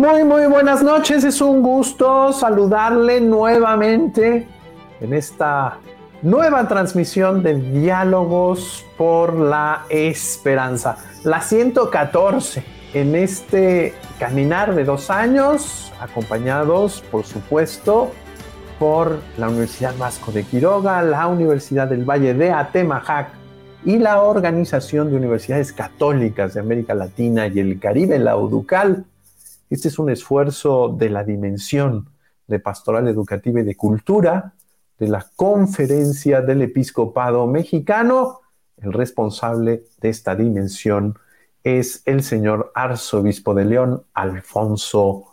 Muy, muy buenas noches. Es un gusto saludarle nuevamente en esta nueva transmisión de Diálogos por la Esperanza, la 114 en este caminar de dos años, acompañados, por supuesto, por la Universidad Vasco de Quiroga, la Universidad del Valle de Atemajac y la Organización de Universidades Católicas de América Latina y el Caribe, la UDUCAL. Este es un esfuerzo de la dimensión de pastoral educativa y de cultura de la Conferencia del Episcopado Mexicano. El responsable de esta dimensión es el señor arzobispo de León, Alfonso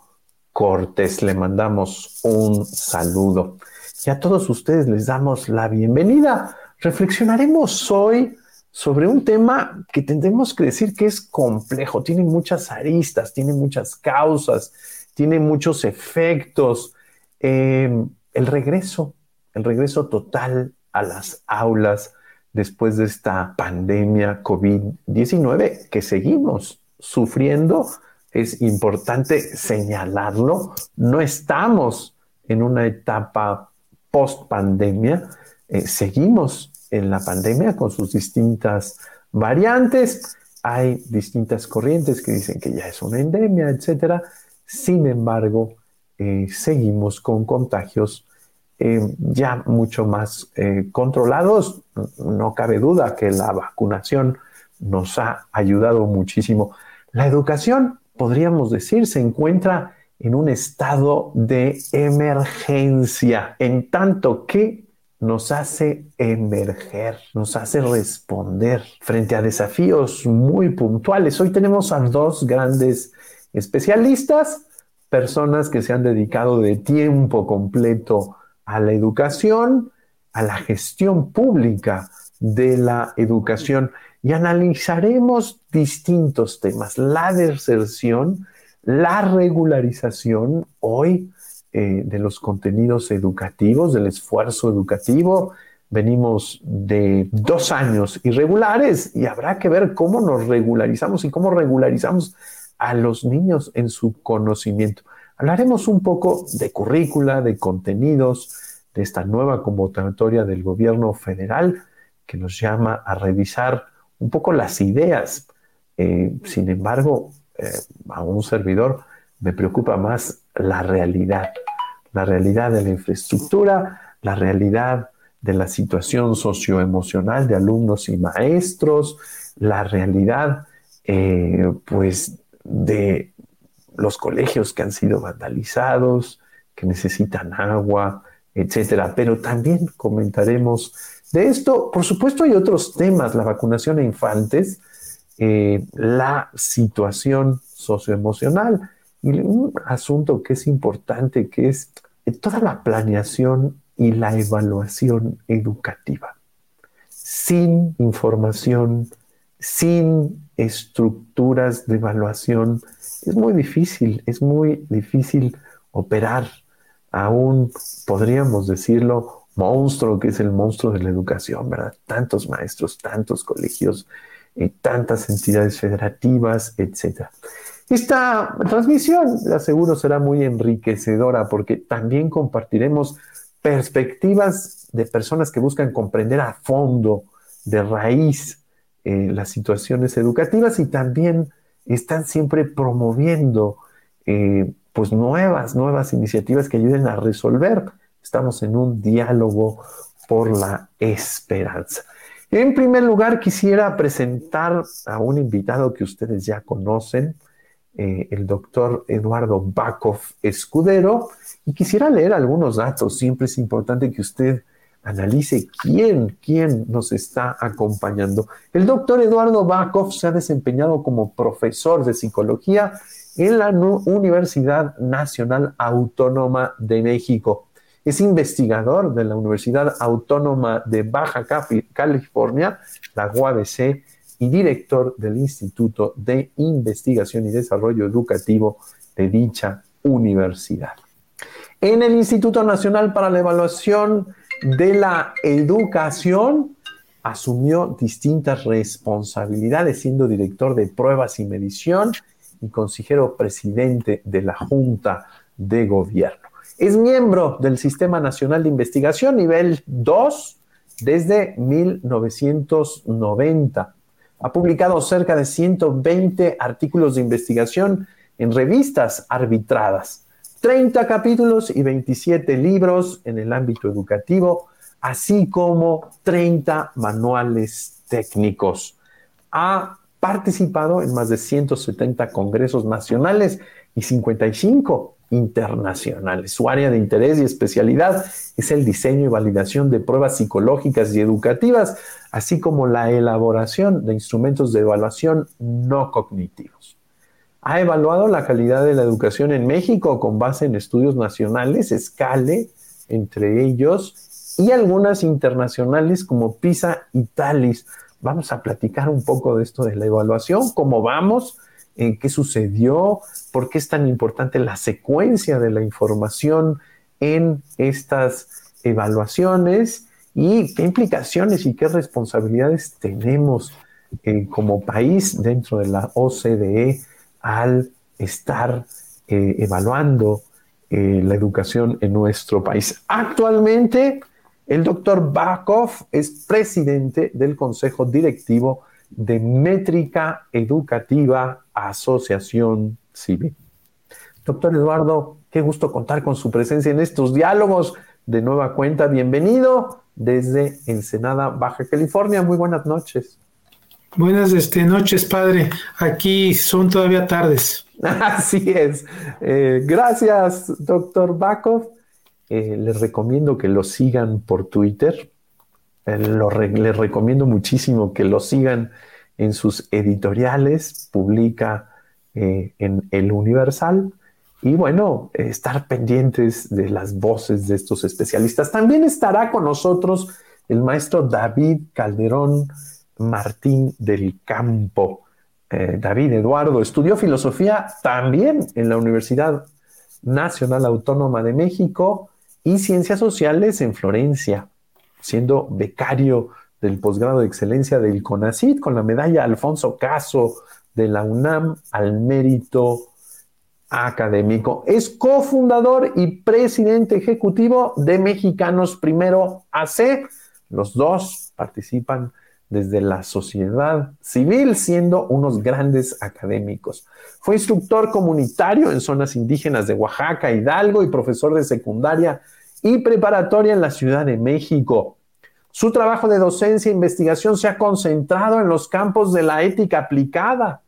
Cortés. Le mandamos un saludo. Y a todos ustedes les damos la bienvenida. Reflexionaremos hoy sobre un tema que tendremos que decir que es complejo, tiene muchas aristas, tiene muchas causas, tiene muchos efectos. Eh, el regreso, el regreso total a las aulas después de esta pandemia COVID-19 que seguimos sufriendo. Es importante señalarlo. No estamos en una etapa post pandemia, eh, seguimos en la pandemia con sus distintas variantes. Hay distintas corrientes que dicen que ya es una endemia, etc. Sin embargo, eh, seguimos con contagios eh, ya mucho más eh, controlados. No cabe duda que la vacunación nos ha ayudado muchísimo. La educación, podríamos decir, se encuentra en un estado de emergencia, en tanto que nos hace emerger, nos hace responder frente a desafíos muy puntuales. Hoy tenemos a dos grandes especialistas, personas que se han dedicado de tiempo completo a la educación, a la gestión pública de la educación y analizaremos distintos temas, la deserción, la regularización, hoy eh, de los contenidos educativos, del esfuerzo educativo. Venimos de dos años irregulares y habrá que ver cómo nos regularizamos y cómo regularizamos a los niños en su conocimiento. Hablaremos un poco de currícula, de contenidos, de esta nueva convocatoria del gobierno federal que nos llama a revisar un poco las ideas. Eh, sin embargo, eh, a un servidor me preocupa más la realidad, la realidad de la infraestructura, la realidad de la situación socioemocional de alumnos y maestros, la realidad eh, pues de los colegios que han sido vandalizados, que necesitan agua, etcétera. Pero también comentaremos de esto. Por supuesto, hay otros temas, la vacunación a infantes, eh, la situación socioemocional y un asunto que es importante, que es toda la planeación y la evaluación educativa. Sin información, sin estructuras de evaluación, es muy difícil, es muy difícil operar a un, podríamos decirlo, monstruo que es el monstruo de la educación, ¿verdad? Tantos maestros, tantos colegios, eh, tantas entidades federativas, etcétera. Esta transmisión, aseguro, será muy enriquecedora porque también compartiremos perspectivas de personas que buscan comprender a fondo, de raíz, eh, las situaciones educativas y también están siempre promoviendo eh, pues nuevas, nuevas iniciativas que ayuden a resolver. Estamos en un diálogo por la esperanza. En primer lugar, quisiera presentar a un invitado que ustedes ya conocen, eh, el doctor Eduardo Bakov Escudero y quisiera leer algunos datos. Siempre es importante que usted analice quién, quién nos está acompañando. El doctor Eduardo Bakov se ha desempeñado como profesor de psicología en la Universidad Nacional Autónoma de México. Es investigador de la Universidad Autónoma de Baja California, la UABC, y director del Instituto de Investigación y Desarrollo Educativo de dicha universidad. En el Instituto Nacional para la Evaluación de la Educación, asumió distintas responsabilidades, siendo director de pruebas y medición y consejero presidente de la Junta de Gobierno. Es miembro del Sistema Nacional de Investigación nivel 2 desde 1990. Ha publicado cerca de 120 artículos de investigación en revistas arbitradas, 30 capítulos y 27 libros en el ámbito educativo, así como 30 manuales técnicos. Ha participado en más de 170 congresos nacionales y 55 internacionales. Su área de interés y especialidad es el diseño y validación de pruebas psicológicas y educativas, así como la elaboración de instrumentos de evaluación no cognitivos. Ha evaluado la calidad de la educación en México con base en estudios nacionales, SCALE, entre ellos, y algunas internacionales como PISA y TALIS. Vamos a platicar un poco de esto de la evaluación, cómo vamos, qué sucedió, por qué es tan importante la secuencia de la información en estas evaluaciones y qué implicaciones y qué responsabilidades tenemos eh, como país dentro de la OCDE al estar eh, evaluando eh, la educación en nuestro país. Actualmente, el doctor Bakov es presidente del Consejo Directivo de Métrica Educativa Asociación Civil. Doctor Eduardo, qué gusto contar con su presencia en estos diálogos. De nueva cuenta, bienvenido desde Ensenada, Baja California. Muy buenas noches. Buenas este, noches, padre. Aquí son todavía tardes. Así es. Eh, gracias, doctor Bakov. Eh, les recomiendo que lo sigan por Twitter. Eh, les recomiendo muchísimo que lo sigan en sus editoriales. Publica en El Universal. Y bueno, estar pendientes de las voces de estos especialistas. También estará con nosotros el maestro David Calderón Martín del Campo. Eh, David Eduardo estudió filosofía también en la Universidad Nacional Autónoma de México y Ciencias Sociales en Florencia, siendo becario del posgrado de excelencia del CONACIT con la medalla Alfonso Caso de la UNAM al mérito académico. Es cofundador y presidente ejecutivo de Mexicanos Primero AC. Los dos participan desde la sociedad civil, siendo unos grandes académicos. Fue instructor comunitario en zonas indígenas de Oaxaca, Hidalgo y profesor de secundaria y preparatoria en la Ciudad de México. Su trabajo de docencia e investigación se ha concentrado en los campos de la ética aplicada,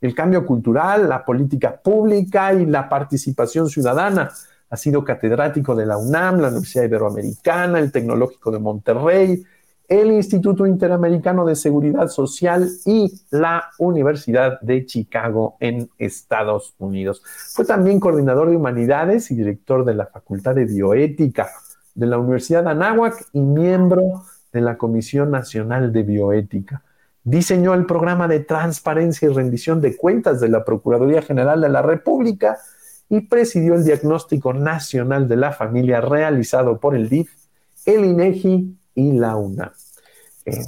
el cambio cultural, la política pública y la participación ciudadana. Ha sido catedrático de la UNAM, la Universidad Iberoamericana, el Tecnológico de Monterrey, el Instituto Interamericano de Seguridad Social y la Universidad de Chicago en Estados Unidos. Fue también coordinador de humanidades y director de la Facultad de Bioética de la Universidad de Anáhuac y miembro de la Comisión Nacional de Bioética. Diseñó el programa de transparencia y rendición de cuentas de la Procuraduría General de la República y presidió el diagnóstico nacional de la familia realizado por el DIF, el INEGI y la UNAM. Eh,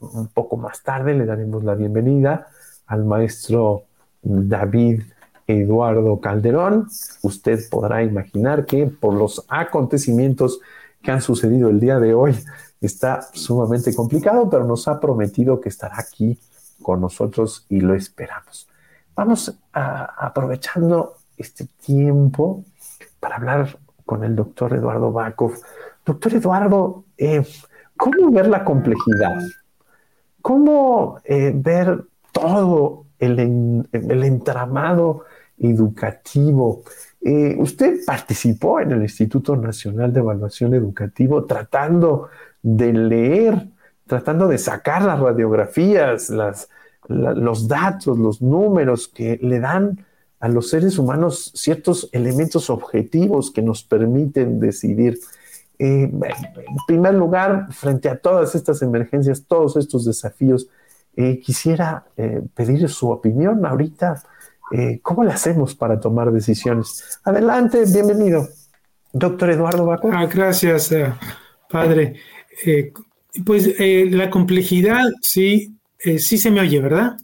un poco más tarde le daremos la bienvenida al maestro David Eduardo Calderón. Usted podrá imaginar que por los acontecimientos que han sucedido el día de hoy está sumamente complicado, pero nos ha prometido que estará aquí con nosotros y lo esperamos. Vamos aprovechando este tiempo para hablar con el doctor Eduardo Bakov. Doctor Eduardo, eh, ¿cómo ver la complejidad? ¿Cómo eh, ver todo el, entramado educativo? Eh, usted participó en el Instituto Nacional de Evaluación Educativo tratando de leer, tratando de sacar las radiografías, los datos, los números que le dan a los seres humanos ciertos elementos objetivos que nos permiten decidir. Eh, en primer lugar, frente a todas estas emergencias, todos estos desafíos, eh, quisiera eh, pedir su opinión ahorita. ¿Cómo le hacemos para tomar decisiones? Adelante, bienvenido. Doctor Eduardo Baco. Ah, gracias, padre. pues la complejidad, sí, sí se me oye, ¿verdad?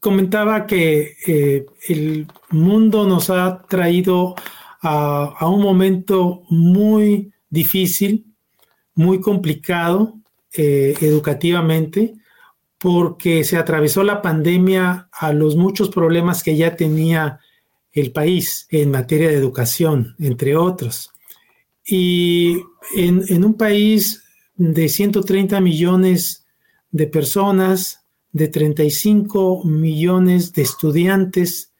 comentaba que el mundo nos ha traído a, un momento muy difícil, muy complicado eh, educativamente, porque se atravesó la pandemia a los muchos problemas que ya tenía el país en materia de educación, entre otros. Y en, un país de 130 millones de personas, de 35 millones de estudiantes,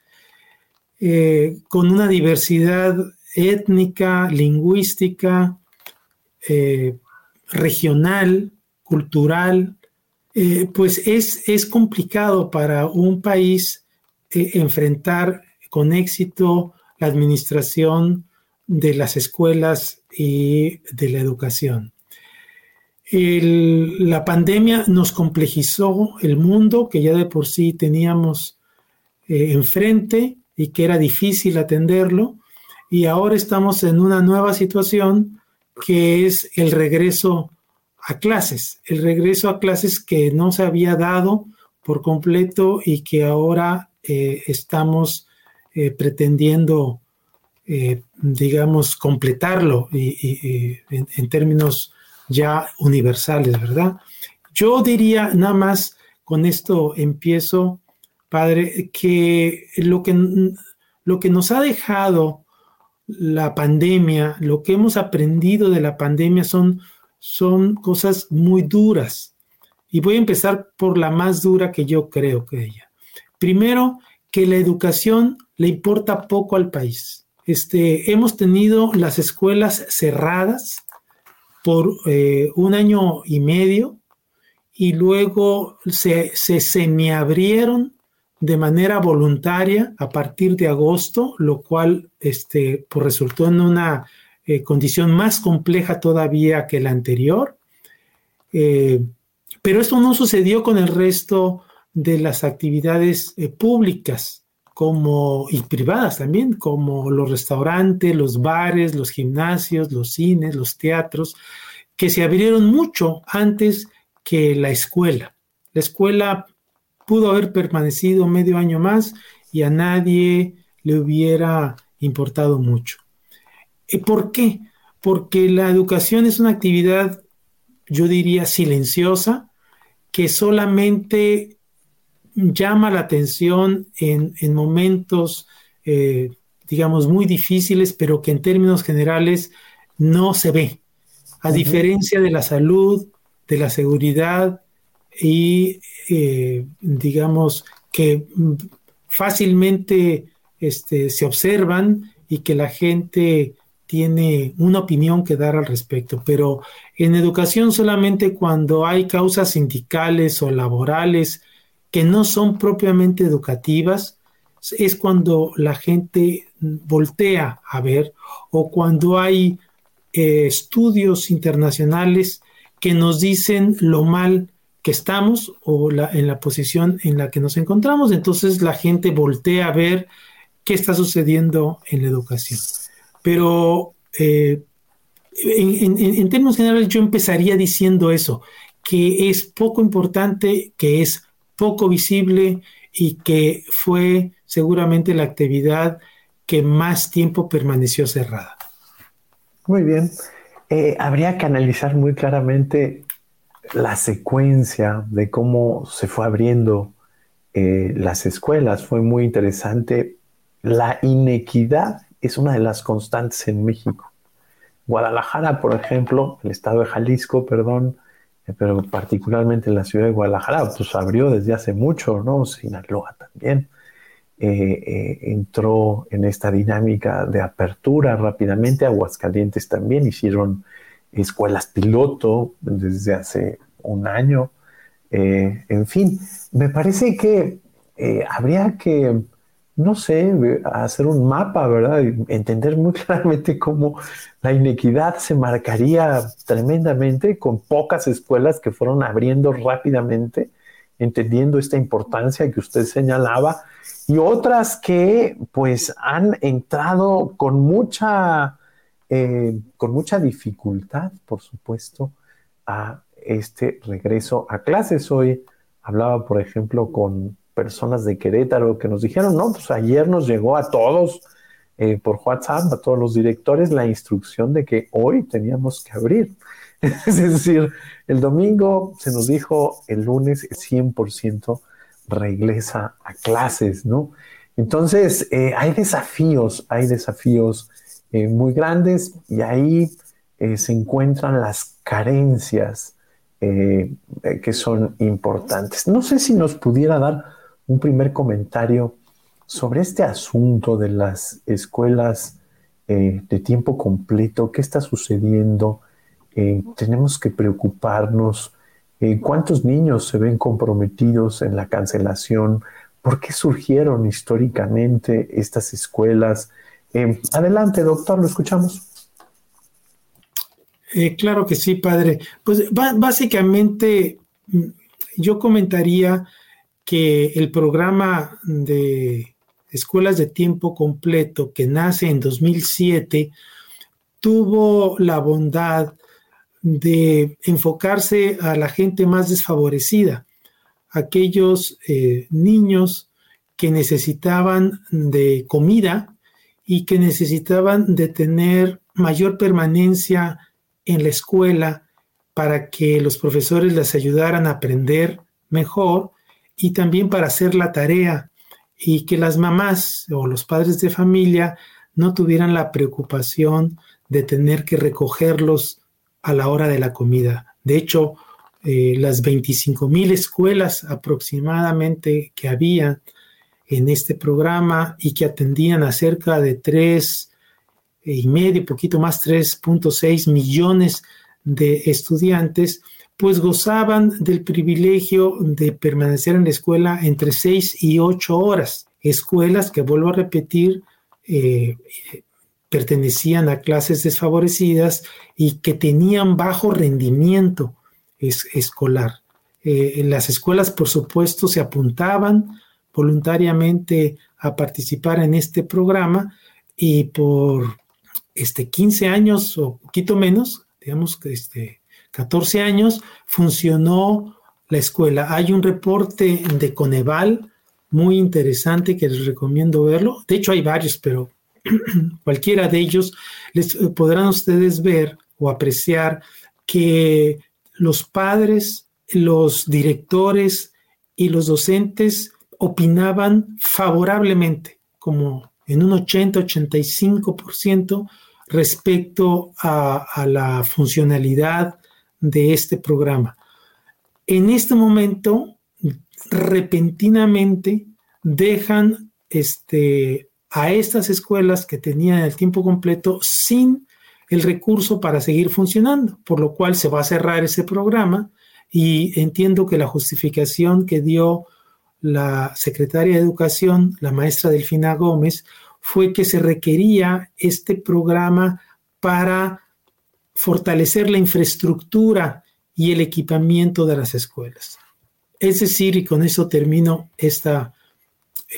eh, con una diversidad étnica, lingüística, eh, regional, cultural, eh, pues es, es, complicado para un país enfrentar con éxito la administración de las escuelas y de la educación. la pandemia nos complejizó el mundo que ya de por sí teníamos enfrente y que era difícil atenderlo y ahora estamos en una nueva situación que es el regreso a clases, el regreso a clases que no se había dado por completo y que ahora eh, estamos eh, pretendiendo, eh, digamos, completarlo y, en, términos ya universales, ¿verdad? Yo diría nada más, con esto empiezo, padre, que lo que, lo que nos ha dejado la pandemia, lo que hemos aprendido de la pandemia son, son cosas muy duras. Y voy a empezar por la más dura que yo creo que ella. Primero, que la educación le importa poco al país. Este, hemos tenido las escuelas cerradas por eh, un año y medio y luego se, se semiabrieron de manera voluntaria a partir de agosto, lo cual este, pues resultó en una eh, condición más compleja todavía que la anterior. Eh, pero esto no sucedió con el resto de las actividades eh, públicas como, y privadas también, como los restaurantes, los bares, los gimnasios, los cines, los teatros, que se abrieron mucho antes que la escuela. La escuela pudo haber permanecido medio año más y a nadie le hubiera importado mucho. ¿Por qué? Porque la educación es una actividad, yo diría, silenciosa, que solamente llama la atención en, momentos, eh, digamos, muy difíciles, pero que en términos generales no se ve. A diferencia de la salud, de la seguridad y, eh, digamos, que fácilmente este, se observan y que la gente tiene una opinión que dar al respecto, pero en educación solamente cuando hay causas sindicales o laborales que no son propiamente educativas, es cuando la gente voltea a ver o cuando hay eh, estudios internacionales que nos dicen lo mal que estamos o en la posición en la que nos encontramos. Entonces la gente voltea a ver qué está sucediendo en la educación. Pero eh, en términos generales yo empezaría diciendo eso, que es poco importante, que es poco visible y que fue seguramente la actividad que más tiempo permaneció cerrada. Muy bien. Eh, habría que analizar muy claramente la secuencia de cómo se fue abriendo eh, las escuelas. Fue muy interesante. La inequidad es una de las constantes en México. Guadalajara, por ejemplo, el estado de Jalisco, perdón, eh, pero particularmente en la ciudad de Guadalajara, pues abrió desde hace mucho, ¿no? Sinaloa también eh, entró en esta dinámica de apertura rápidamente, Aguascalientes también hicieron escuelas piloto desde hace un año, en fin, me parece que habría que no sé, hacer un mapa, ¿verdad? Entender muy claramente cómo la inequidad se marcaría tremendamente con pocas escuelas que fueron abriendo rápidamente, entendiendo esta importancia que usted señalaba, y otras que pues han entrado con mucha, eh, con mucha dificultad, por supuesto, a este regreso a clases. Hoy hablaba, por ejemplo, con personas de Querétaro que nos dijeron, no, pues ayer nos llegó a todos eh, por WhatsApp, a todos los directores, la instrucción de que hoy teníamos que abrir. es decir, el domingo se nos dijo, el lunes 100% regresa a clases, ¿no? Entonces, eh, hay desafíos, hay desafíos eh, muy grandes y ahí se encuentran las carencias que son importantes. No sé si nos pudiera dar un primer comentario sobre este asunto de las escuelas eh, de tiempo completo, qué está sucediendo, eh, tenemos que preocuparnos, eh, cuántos niños se ven comprometidos en la cancelación, por qué surgieron históricamente estas escuelas. Adelante, doctor, lo escuchamos. claro que sí, padre. Pues básicamente mm, yo comentaría que el programa de escuelas de tiempo completo que nace en 2007 tuvo la bondad de enfocarse a la gente más desfavorecida, aquellos eh, niños que necesitaban de comida y que necesitaban de tener mayor permanencia en la escuela para que los profesores les ayudaran a aprender mejor y también para hacer la tarea y que las mamás o los padres de familia no tuvieran la preocupación de tener que recogerlos a la hora de la comida. De hecho, eh, las 25 mil escuelas aproximadamente que había en este programa y que atendían a cerca de 3 y medio, poquito más, 3.6 millones de estudiantes, pues gozaban del privilegio de permanecer en la escuela entre seis y ocho horas. Escuelas que, vuelvo a repetir, eh, pertenecían a clases desfavorecidas y que tenían bajo rendimiento escolar. Eh, las escuelas, por supuesto, se apuntaban voluntariamente a participar en este programa y por este 15 años o poquito menos, digamos que este 14 años, funcionó la escuela. Hay un reporte de Coneval muy interesante que les recomiendo verlo. De hecho, hay varios, pero cualquiera de ellos les eh, podrán ustedes ver o apreciar que los padres, los directores y los docentes opinaban favorablemente, como en un 80-85% respecto a, la funcionalidad de este programa. En este momento, repentinamente, dejan este, a estas escuelas que tenían el tiempo completo sin el recurso para seguir funcionando, por lo cual se va a cerrar ese programa y entiendo que la justificación que dio la secretaria de Educación, la maestra Delfina Gómez, fue que se requería este programa para fortalecer la infraestructura y el equipamiento de las escuelas. Es decir, y con eso termino esta,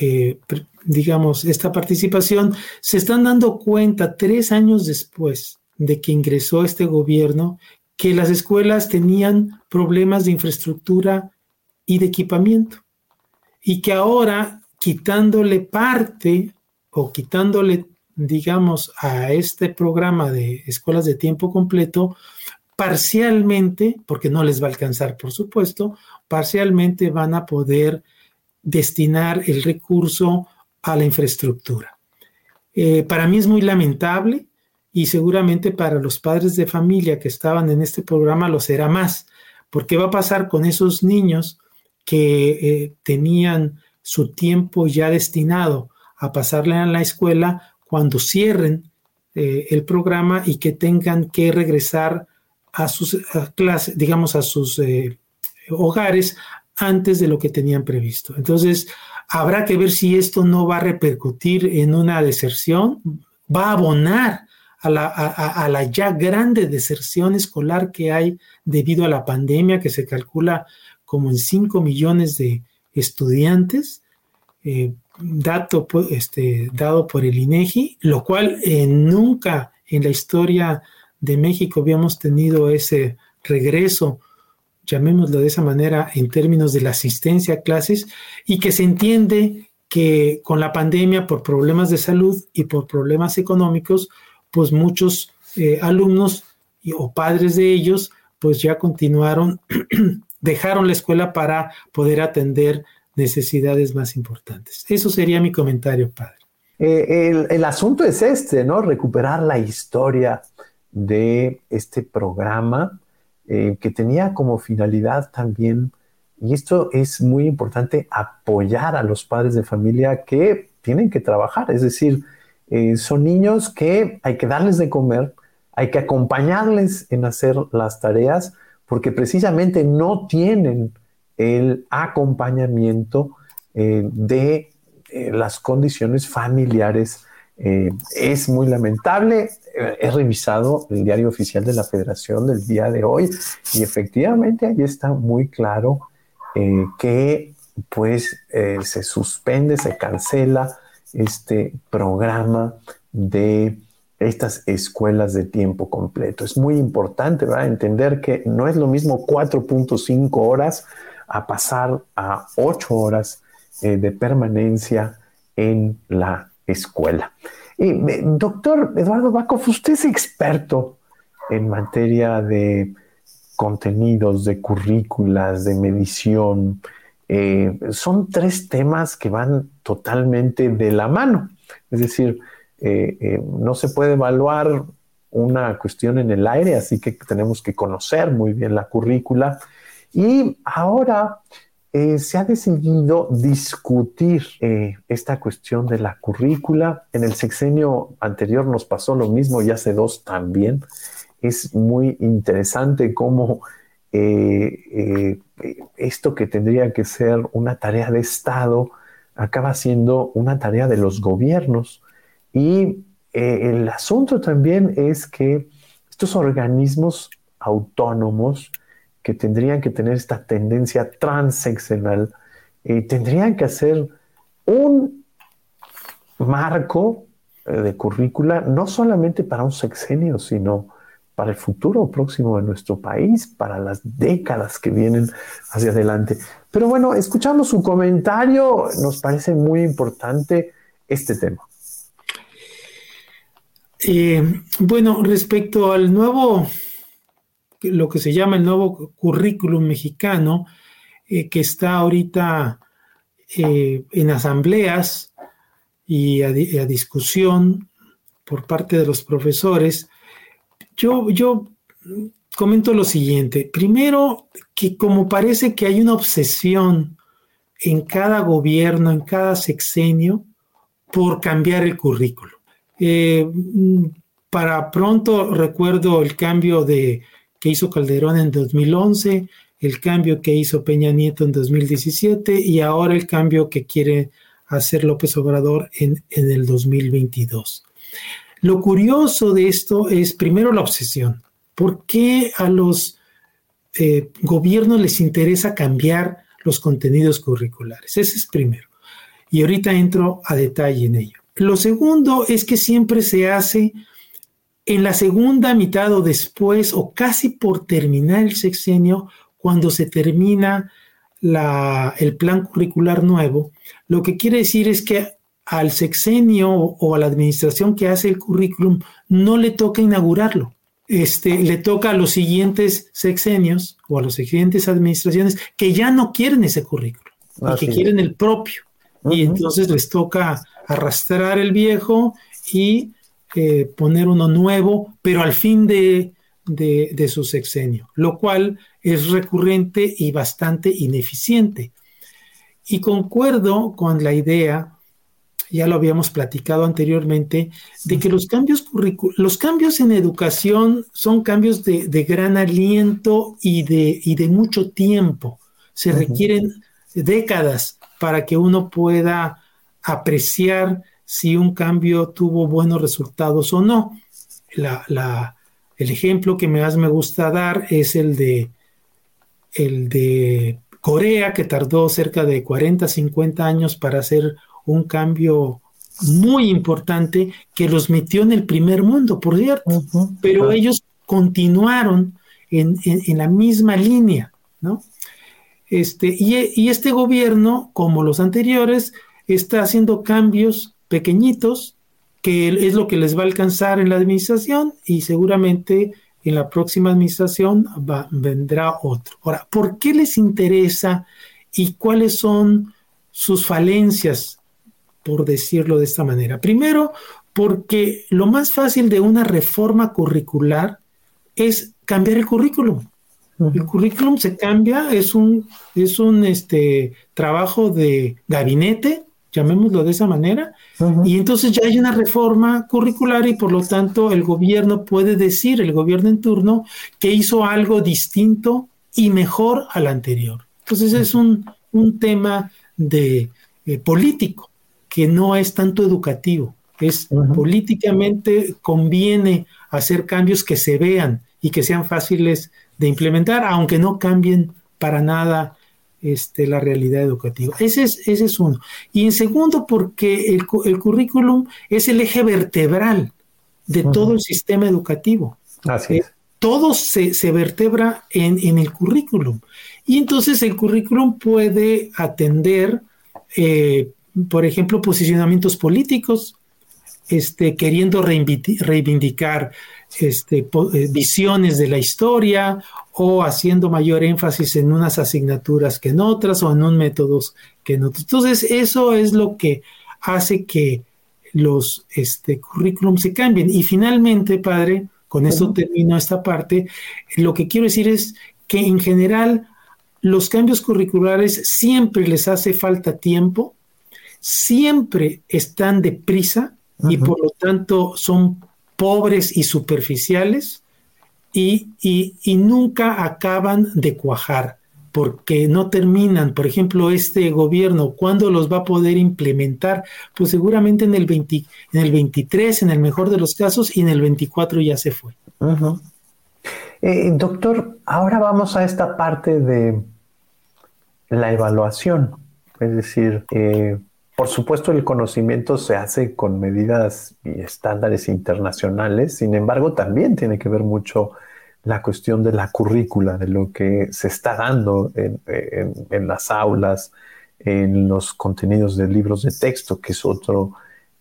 eh, digamos, esta participación, se están dando cuenta tres años después de que ingresó este gobierno que las escuelas tenían problemas de infraestructura y de equipamiento y que ahora quitándole parte o quitándole digamos, a este programa de escuelas de tiempo completo, parcialmente, porque no les va a alcanzar, por supuesto, parcialmente van a poder destinar el recurso a la infraestructura. Eh, para mí es muy lamentable y seguramente para los padres de familia que estaban en este programa lo será más, porque va a pasar con esos niños que eh, tenían su tiempo ya destinado a pasarle a la escuela cuando cierren eh, el programa y que tengan que regresar a sus clases, digamos, a sus eh, hogares antes de lo que tenían previsto. Entonces, habrá que ver si esto no va a repercutir en una deserción, va a abonar a la, a la, ya grande deserción escolar que hay debido a la pandemia, que se calcula como en 5 millones de estudiantes. Eh, dato este, dado por el INEGI, lo cual eh, nunca en la historia de México habíamos tenido ese regreso llamémoslo de esa manera, en términos de la asistencia a clases, y que se entiende que con la pandemia, por problemas de salud y por problemas económicos, pues muchos eh, alumnos o padres de ellos, pues ya continuaron, dejaron la escuela para poder atender necesidades más importantes. Eso sería mi comentario, padre. Eh, el, asunto es este, ¿no? Recuperar la historia de este programa eh, que tenía como finalidad también, y esto es muy importante, apoyar a los padres de familia que tienen que trabajar, es decir, eh, son niños que hay que darles de comer, hay que acompañarles en hacer las tareas, porque precisamente no tienen el acompañamiento de eh, las condiciones familiares. Eh, es muy lamentable. Eh, he revisado el diario oficial de la Federación del día de hoy y efectivamente ahí está muy claro que pues se suspende, se cancela este programa de estas escuelas de tiempo completo. Es muy importante ¿verdad? entender que no es lo mismo 4.5 horas a pasar a 8 horas eh, de permanencia en la escuela. Y, doctor Eduardo Bacov, usted es experto en materia de contenidos, de currículas, de medición. Eh, son tres temas que van totalmente de la mano. Es decir, eh, no se puede evaluar una cuestión en el aire, así que tenemos que conocer muy bien la currícula. Y ahora eh, se ha decidido discutir eh, esta cuestión de la currícula. En el sexenio anterior nos pasó lo mismo y hace dos también. Es muy interesante cómo eh, esto que tendría que ser una tarea de Estado acaba siendo una tarea de los gobiernos. Y el asunto también es que estos organismos autónomos que tendrían que tener esta tendencia transeccional, eh, tendrían que hacer un marco eh, de currícula no solamente para un sexenio, sino para el futuro próximo de nuestro país, para las décadas que vienen hacia adelante. Pero bueno, escuchamos su comentario, nos parece muy importante este tema. Eh, bueno, respecto al nuevo lo que se llama el nuevo currículum mexicano, eh, que está ahorita eh, en asambleas y a, discusión por parte de los profesores. Yo, yo comento lo siguiente. Primero, que como parece que hay una obsesión en cada gobierno, en cada sexenio, por cambiar el currículo. Eh, para pronto recuerdo el cambio que hizo Calderón en 2011, el cambio que hizo Peña Nieto en 2017 y ahora el cambio que quiere hacer López Obrador en, el 2022. Lo curioso de esto es primero la obsesión. ¿Por qué a los eh, gobiernos les interesa cambiar los contenidos curriculares? Ese es primero. Y ahorita entro a detalle en ello. Lo segundo es que siempre se hace en la segunda mitad o después o casi por terminar el sexenio, cuando se termina el plan curricular nuevo, lo que quiere decir es que al sexenio o a la administración que hace el currículum no le toca inaugurarlo. Este, le toca a los siguientes sexenios o a las siguientes administraciones que ya no quieren ese currículum y que quieren el propio. Y entonces les toca arrastrar el viejo y poner uno nuevo, pero al fin de, de, su sexenio, lo cual es recurrente y bastante ineficiente. Y concuerdo con la idea, ya lo habíamos platicado anteriormente, de que los cambios, los cambios en educación son cambios de, de gran aliento y de, y de, mucho tiempo. Se requieren décadas para que uno pueda apreciar si un cambio tuvo buenos resultados o no. el ejemplo que más me gusta dar es el de, el de Corea, que tardó cerca de 40, 50 años para hacer un cambio muy importante que los metió en el primer mundo, por cierto, pero ellos continuaron en, la misma línea. ¿no? Este, y, y este gobierno, como los anteriores, está haciendo cambios pequeñitos, que es lo que les va a alcanzar en la administración y seguramente en la próxima administración vendrá otro. Ahora, ¿por qué les interesa y cuáles son sus falencias, por decirlo de esta manera? Primero, porque lo más fácil de una reforma curricular es cambiar el currículum. El currículum se cambia, es un, es un este, trabajo de gabinete, llamémoslo de esa manera, y entonces ya hay una reforma curricular y por lo tanto el gobierno puede decir, el gobierno en turno, que hizo algo distinto y mejor al anterior. Entonces es un, tema de eh, político que no es tanto educativo, es políticamente conviene hacer cambios que se vean y que sean fáciles de implementar, aunque no cambien para nada este, la realidad educativa. Ese es, ese es uno. Y en segundo, porque el, currículum es el eje vertebral de todo el sistema educativo. Así es. todo se, vertebra en, el currículum. Y entonces el currículum puede atender, eh, por ejemplo, posicionamientos políticos, este, queriendo reivindicar este, eh, visiones de la historia o haciendo mayor énfasis en unas asignaturas que en otras o en un métodos que en otros. Entonces, eso es lo que hace que los este, currículum se cambien. Y finalmente, padre, con esto termino esta parte, lo que quiero decir es que en general los cambios curriculares siempre les hace falta tiempo, siempre están deprisa y por lo tanto son pobres y superficiales y, nunca acaban de cuajar porque no terminan. Por ejemplo, este gobierno, ¿cuándo los va a poder implementar? Pues seguramente en el, 20, en el 23, en el mejor de los casos, y en el 24 ya se fue. Eh, doctor, ahora vamos a esta parte de la evaluación. Es decir, eh, por supuesto, el conocimiento se hace con medidas y estándares internacionales, sin embargo, también tiene que ver mucho la cuestión de la currícula, de lo que se está dando en, las aulas, en los contenidos de libros de texto, que es otro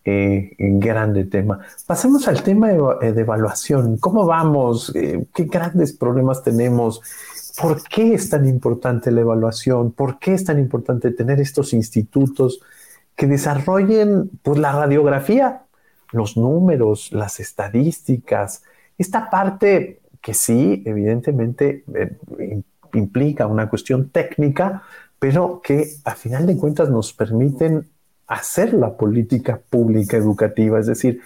eh, grande tema. Pasemos al tema de, eh, evaluación. ¿Cómo vamos? Eh, ¿Qué grandes problemas tenemos? ¿Por qué es tan importante la evaluación? ¿Por qué es tan importante tener estos institutos? Que desarrollen pues, la radiografía, los números, las estadísticas, esta parte que sí, evidentemente, eh, implica una cuestión técnica, pero que a final de cuentas nos permiten hacer la política pública educativa, es decir,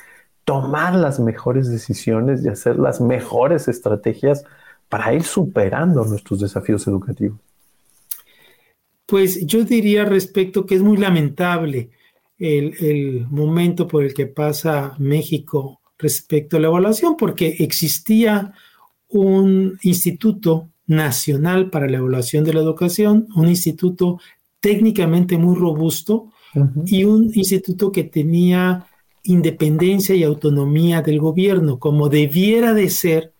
tomar las mejores decisiones y hacer las mejores estrategias para ir superando nuestros desafíos educativos. Pues yo diría respecto que es muy lamentable el, momento por el que pasa México respecto a la evaluación, porque existía un instituto nacional para la evaluación de la educación, un instituto técnicamente muy robusto y un instituto que tenía independencia y autonomía del gobierno, como debiera de ser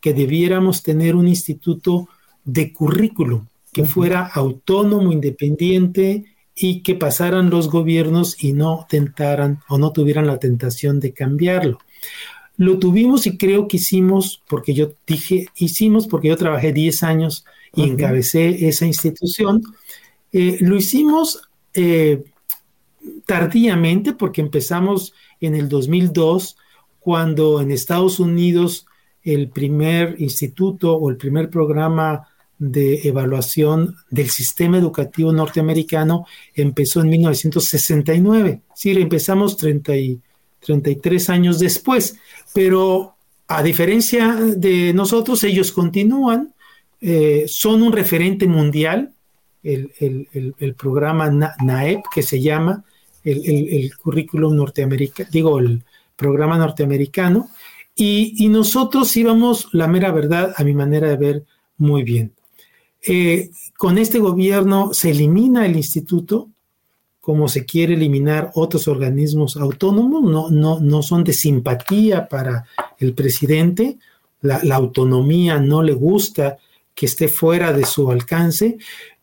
que debiéramos tener un instituto de currículum que fuera autónomo, independiente y que pasaran los gobiernos y no tentaran o no tuvieran la tentación de cambiarlo. Lo tuvimos y creo que hicimos, porque yo dije, hicimos porque yo trabajé 10 años y encabecé esa institución. Eh, lo hicimos eh, tardíamente porque empezamos en el 2002, cuando en Estados Unidos el primer instituto o el primer programa de evaluación del sistema educativo norteamericano empezó en 1969. Sí, empezamos 30 y 33 años después, pero a diferencia de nosotros, ellos continúan, eh, son un referente mundial, el, programa NAEP que se llama, el, currículum norteamericano, digo, el programa norteamericano, y, y nosotros íbamos, la mera verdad, a mi manera de ver, muy bien. Eh, con este gobierno se elimina el instituto, como se quiere eliminar otros organismos autónomos, no, no, no son de simpatía para el presidente, la, autonomía no le gusta que esté fuera de su alcance,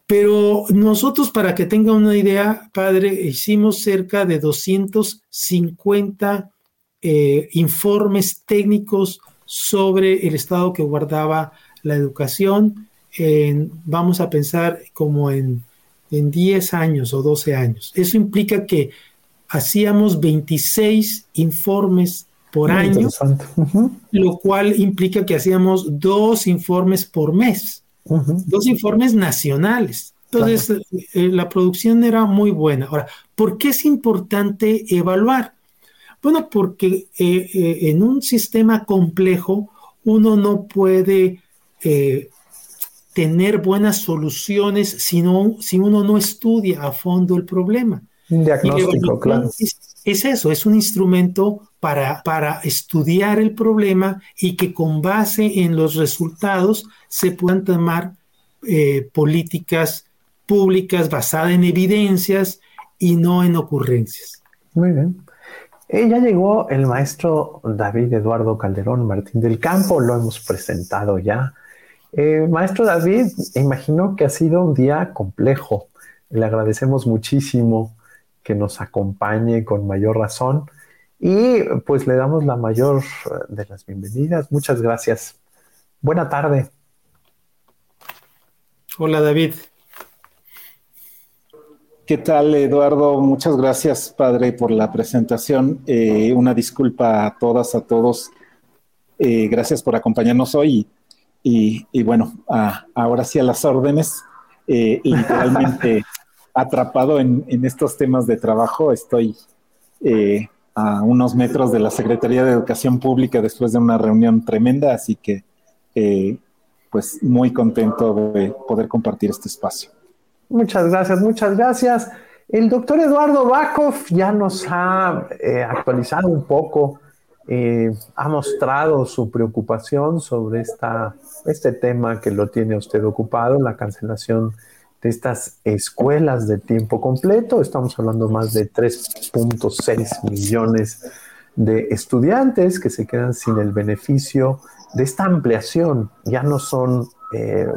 pero nosotros, para que tengan una idea, padre, hicimos cerca de 250 eh, informes técnicos sobre el estado que guardaba la educación. Vamos a pensar como en, en 10 años o 12 años. Eso implica que hacíamos 26 informes por año, lo cual implica que hacíamos dos informes por mes, dos informes nacionales. Entonces, eh, eh, la producción era muy buena. Ahora, ¿por qué es importante evaluar? Bueno, porque eh, en un sistema complejo uno no puede tener buenas soluciones si, si uno no estudia a fondo el problema. Un diagnóstico, claro. Es, eso, es un instrumento para, para estudiar el problema y que con base en los resultados se puedan tomar eh, políticas públicas basadas en evidencias y no en ocurrencias. Muy bien. Eh, ya llegó el maestro David Eduardo Calderón Martín del Campo, lo hemos presentado ya. Eh, maestro David, imagino que ha sido un día complejo. Le agradecemos muchísimo que nos acompañe con mayor razón y pues le damos la mayor de las bienvenidas. Muchas gracias. Buena tarde. Hola David. ¿Qué tal, Eduardo? Muchas gracias, padre, por la presentación. Eh, una disculpa a todas, a todos. Eh, gracias por acompañarnos hoy. Y, bueno, ahora sí a las órdenes. Eh, literalmente atrapado en, estos temas de trabajo. Estoy eh, a unos metros de la Secretaría de Educación Pública después de una reunión tremenda, así que eh, pues muy contento de poder compartir este espacio. Muchas gracias, muchas gracias. El doctor Eduardo Bakov ya nos ha eh, actualizado un poco, ha mostrado su preocupación sobre esta, este tema que lo tiene usted ocupado, la cancelación de estas escuelas de tiempo completo. Estamos hablando más de 3.6 millones de estudiantes que se quedan sin el beneficio de esta ampliación. Ya no son eh,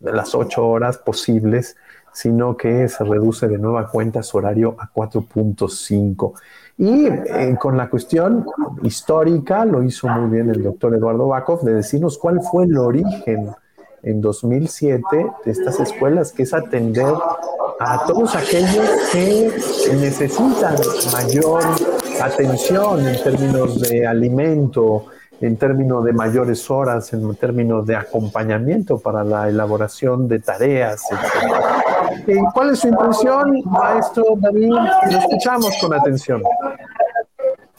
las ocho horas posibles, sino que se reduce de nueva cuenta su horario a 4.5. Y eh, con la cuestión histórica, lo hizo muy bien el doctor Eduardo Bakov, de decirnos cuál fue el origen en 2007 de estas escuelas, que es atender a todos aquellos que necesitan mayor atención en términos de alimento, en términos de mayores horas, en términos de acompañamiento para la elaboración de tareas. Eh, ¿Cuál es su impresión, maestro David? Lo escuchamos con atención.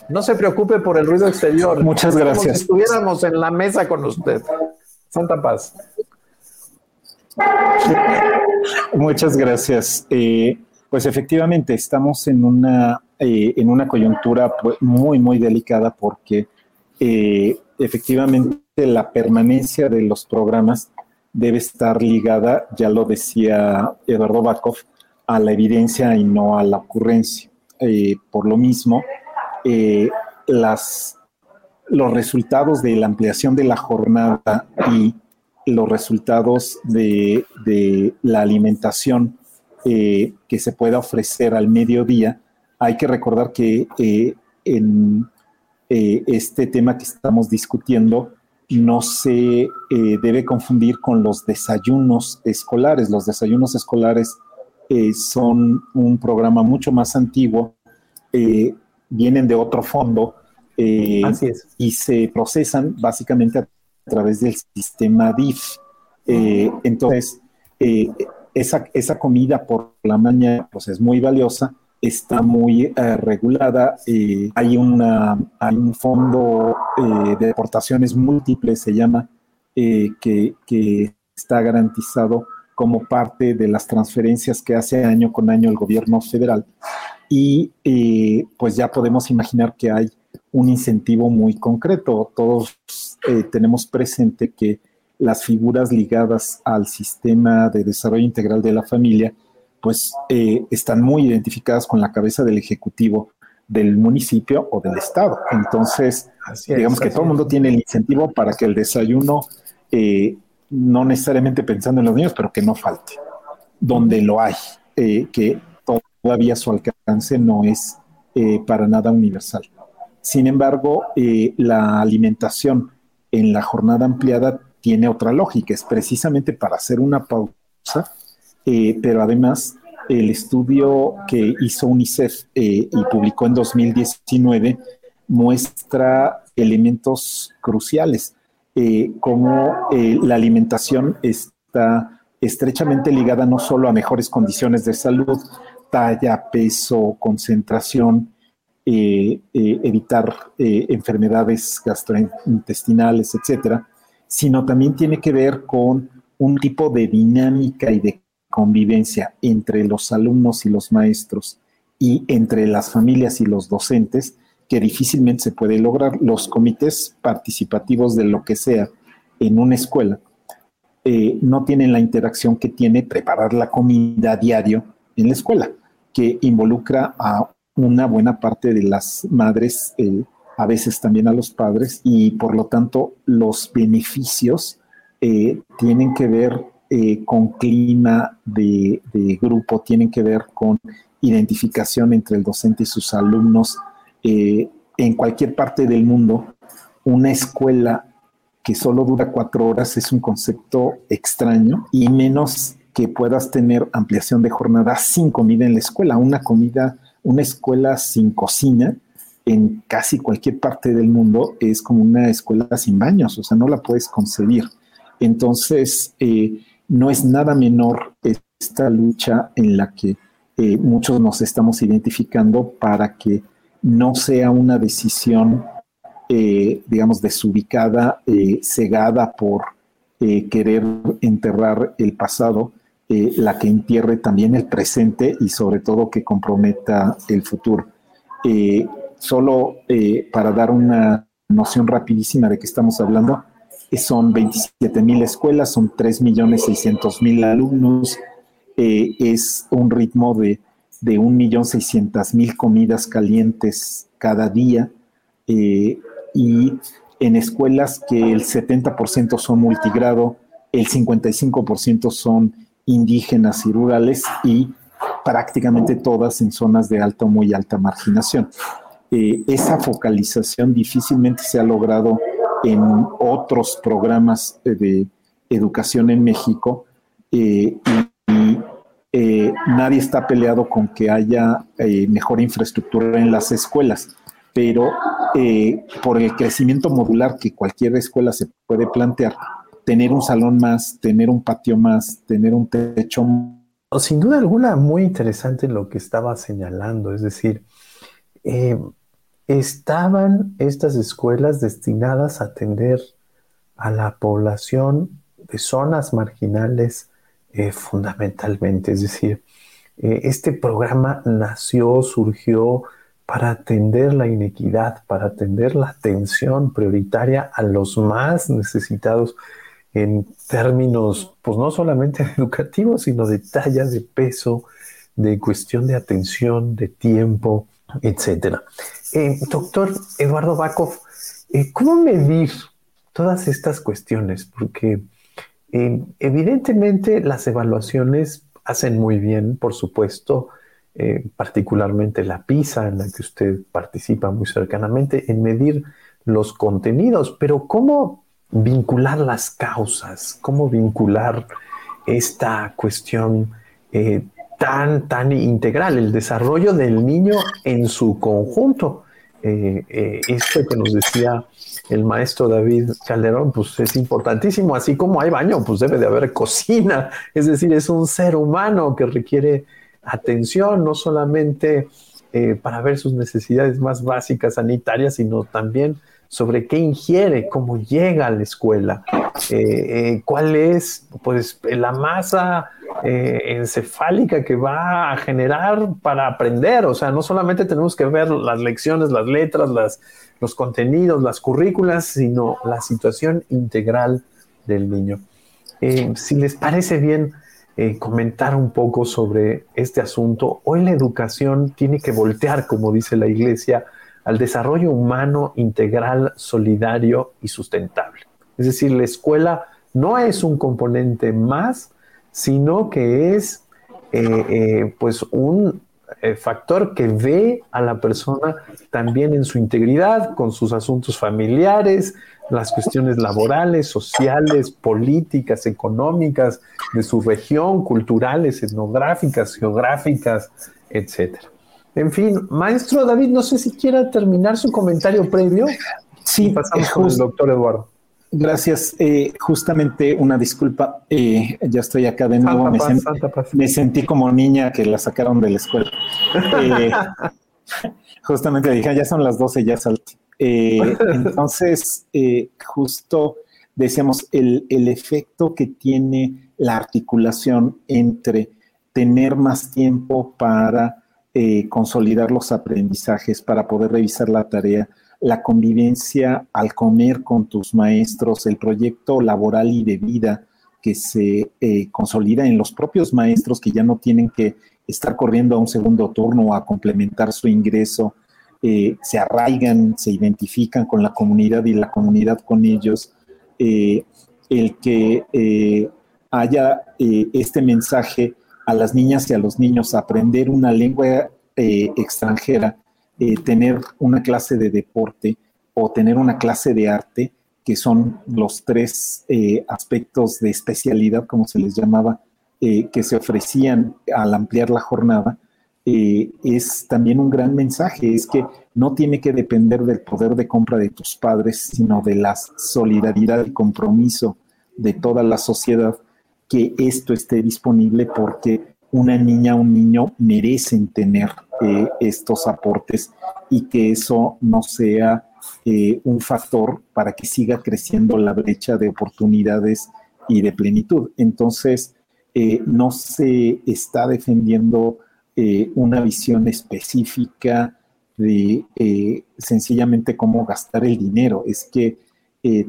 No se preocupe por el ruido exterior. Muchas gracias. Como si estuviéramos en la mesa con usted. Santa paz. Muchas gracias. Eh, pues efectivamente estamos en una, eh, en una coyuntura pues, muy, muy delicada porque eh, efectivamente la permanencia de los programas debe estar ligada, ya lo decía Eduardo Bakov, a la evidencia y no a la ocurrencia. por lo mismo, las, los resultados de la ampliación de la jornada y los resultados de, la alimentación eh, que se pueda ofrecer al mediodía, hay que recordar que eh, en eh, este tema que estamos discutiendo no se debe confundir con los desayunos escolares. Los desayunos escolares son un programa mucho más antiguo, vienen de otro fondo y se procesan básicamente a través del sistema DIF. Eh, entonces, eh, esa, esa, comida por la mañana pues es muy valiosa, está muy eh, regulada, hay, una, hay un fondo de aportaciones múltiples, se llama, que, que está garantizado como parte de las transferencias que hace año con año el gobierno federal. Y pues ya podemos imaginar que hay un incentivo muy concreto. Todos eh, tenemos presente que las figuras ligadas al sistema de desarrollo integral de la familia, pues eh, están muy identificadas con la cabeza del ejecutivo del municipio o del estado. Entonces, digamos que todo el mundo tiene el incentivo para que el desayuno eh, no necesariamente pensando en los niños, pero que no falte, donde lo hay, eh, que todavía su alcance no es para nada universal. Sin embargo, la alimentación en la jornada ampliada tiene otra lógica, es precisamente para hacer una pausa, pero además el estudio que hizo UNICEF y publicó en 2019 muestra elementos cruciales eh, cómo eh, la alimentación está estrechamente ligada no solo a mejores condiciones de salud, talla, peso, concentración, eh, evitar enfermedades gastrointestinales, etcétera, sino también tiene que ver con un tipo de dinámica y de convivencia entre los alumnos y los maestros y entre las familias y los docentes que difícilmente se puede lograr. Los comités participativos de lo que sea en una escuela eh, no tienen la interacción que tiene preparar la comida diario en la escuela, que involucra a una buena parte de las madres, eh, a veces también a los padres, y por lo tanto los beneficios eh, tienen que ver con clima de, de grupo, tienen que ver con identificación entre el docente y sus alumnos, eh, en cualquier parte del mundo, una escuela que solo dura cuatro horas es un concepto extraño y menos que puedas tener ampliación de jornada sin comida en la escuela. Una comida, una escuela sin cocina en casi cualquier parte del mundo es como una escuela sin baños, o sea, no la puedes concebir. Entonces, eh, no es nada menor esta lucha en la que eh, muchos nos estamos identificando para que no sea una decisión, eh, digamos, desubicada, eh, cegada por eh, querer enterrar el pasado, la que entierre también el presente y sobre todo que comprometa el futuro. solo para dar una noción rapidísima de qué estamos hablando, son 27 mil escuelas, son 3 millones 600 mil alumnos, es un ritmo de de 1.600.000 comidas calientes cada día eh, y en escuelas que el 70% son multigrado, el 55% son indígenas y rurales y prácticamente todas en zonas de alta o muy alta marginación. Eh, esa focalización difícilmente se ha logrado en otros programas de educación en México eh, eh, nadie está peleado con que haya eh, mejor infraestructura en las escuelas, pero eh, por el crecimiento modular que cualquier escuela se puede plantear, tener un salón más, tener un patio más, tener un techo. Sin duda alguna, muy interesante lo que estaba señalando, es decir, estaban estas escuelas destinadas a atender a la población de zonas marginales, eh, fundamentalmente. Es decir, eh, este programa nació, surgió para atender la inequidad, para atender la atención prioritaria a los más necesitados en términos, pues no solamente educativos, sino de talla, de peso, de cuestión de atención, de tiempo, etc. Eh, doctor Eduardo Bakov, ¿cómo medir todas estas cuestiones? Porque evidentemente las evaluaciones hacen muy bien, por supuesto, eh, particularmente la PISA, en la que usted participa muy cercanamente, en medir los contenidos, pero ¿cómo vincular las causas? ¿Cómo vincular esta cuestión eh, tan, tan integral, el desarrollo del niño en su conjunto? Eh, esto que nos decía el maestro David Calderón, pues es importantísimo, así como hay baño, pues debe de haber cocina, es decir, es un ser humano que requiere atención, no solamente eh, para ver sus necesidades más básicas sanitarias, sino también sobre qué ingiere, cómo llega a la escuela, eh, eh, cuál es pues la masa encefálica que va a generar para aprender. O sea, no solamente tenemos que ver las lecciones, las letras, las, los contenidos, las currículas, sino la situación integral del niño. Eh, si les parece bien eh, comentar un poco sobre este asunto, hoy la educación tiene que voltear, como dice la Iglesia, al desarrollo humano integral, solidario y sustentable. Es decir, la escuela no es un componente más, sino que es eh, eh, pues un eh, factor que ve a la persona también en su integridad, con sus asuntos familiares, las cuestiones laborales, sociales, políticas, económicas de su región, culturales, etnográficas, geográficas, etc. En fin, maestro David, no sé si quiera terminar su comentario previo. Sí, pasamos con el doctor Eduardo. Gracias. Eh, justamente una disculpa. Eh, ya estoy acá de nuevo. Me, sentí como niña que la sacaron de la escuela. Eh, justamente dije, ah, ya son las 12, ya salté. entonces, justo decíamos, el, el efecto que tiene la articulación entre tener más tiempo para consolidar los aprendizajes, para poder revisar la tarea, la convivencia al comer con tus maestros, el proyecto laboral y de vida que se eh, consolida en los propios maestros que ya no tienen que estar corriendo a un segundo turno a complementar su ingreso, eh, se arraigan, se identifican con la comunidad y la comunidad con ellos, eh, el que haya este mensaje a las niñas y a los niños, aprender una lengua extranjera eh, tener una clase de deporte o tener una clase de arte, que son los tres eh, aspectos de especialidad, como se les llamaba, eh, que se ofrecían al ampliar la jornada, es también un gran mensaje, es que no tiene que depender del poder de compra de tus padres, sino de la solidaridad y compromiso de toda la sociedad que esto esté disponible porque una niña, un niño merecen tener eh, estos aportes y que eso no sea eh, un factor para que siga creciendo la brecha de oportunidades y de plenitud. Entonces, eh, no se está defendiendo una visión específica de sencillamente cómo gastar el dinero. Es que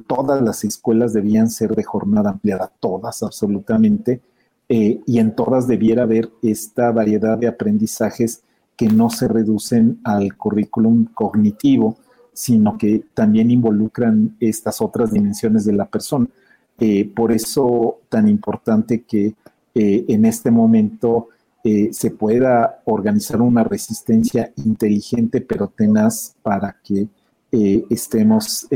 todas las escuelas debían ser de jornada ampliada, todas absolutamente, y en todas debiera haber esta variedad de aprendizajes que no se reducen al currículum cognitivo, sino que también involucran estas otras dimensiones de la persona. Eh, por eso tan importante que eh, en este momento eh, se pueda organizar una resistencia inteligente pero tenaz para que estemos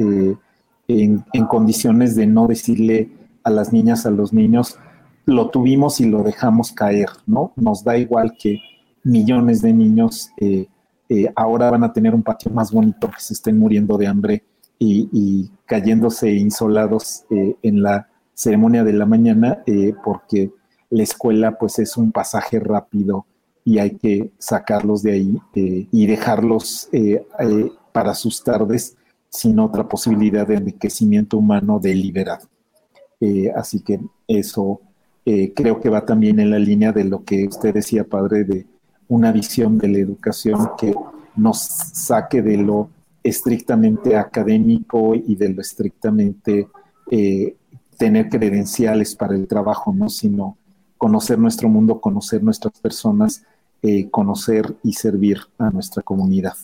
en, condiciones de no decirle a las niñas, a los niños, lo tuvimos y lo dejamos caer, ¿no? Nos da igual que millones de niños eh, eh, ahora van a tener un patio más bonito que se estén muriendo de hambre y, cayéndose insolados eh, en la ceremonia de la mañana porque la escuela pues es un pasaje rápido y hay que sacarlos de ahí y dejarlos para sus tardes sin otra posibilidad de enriquecimiento humano deliberado. así que eso creo que va también en la línea de lo que usted decía, padre, de una visión de la educación que nos saque de lo estrictamente académico y de lo estrictamente eh, tener credenciales para el trabajo, ¿no? sino conocer nuestro mundo, conocer nuestras personas, eh, conocer y servir a nuestra comunidad.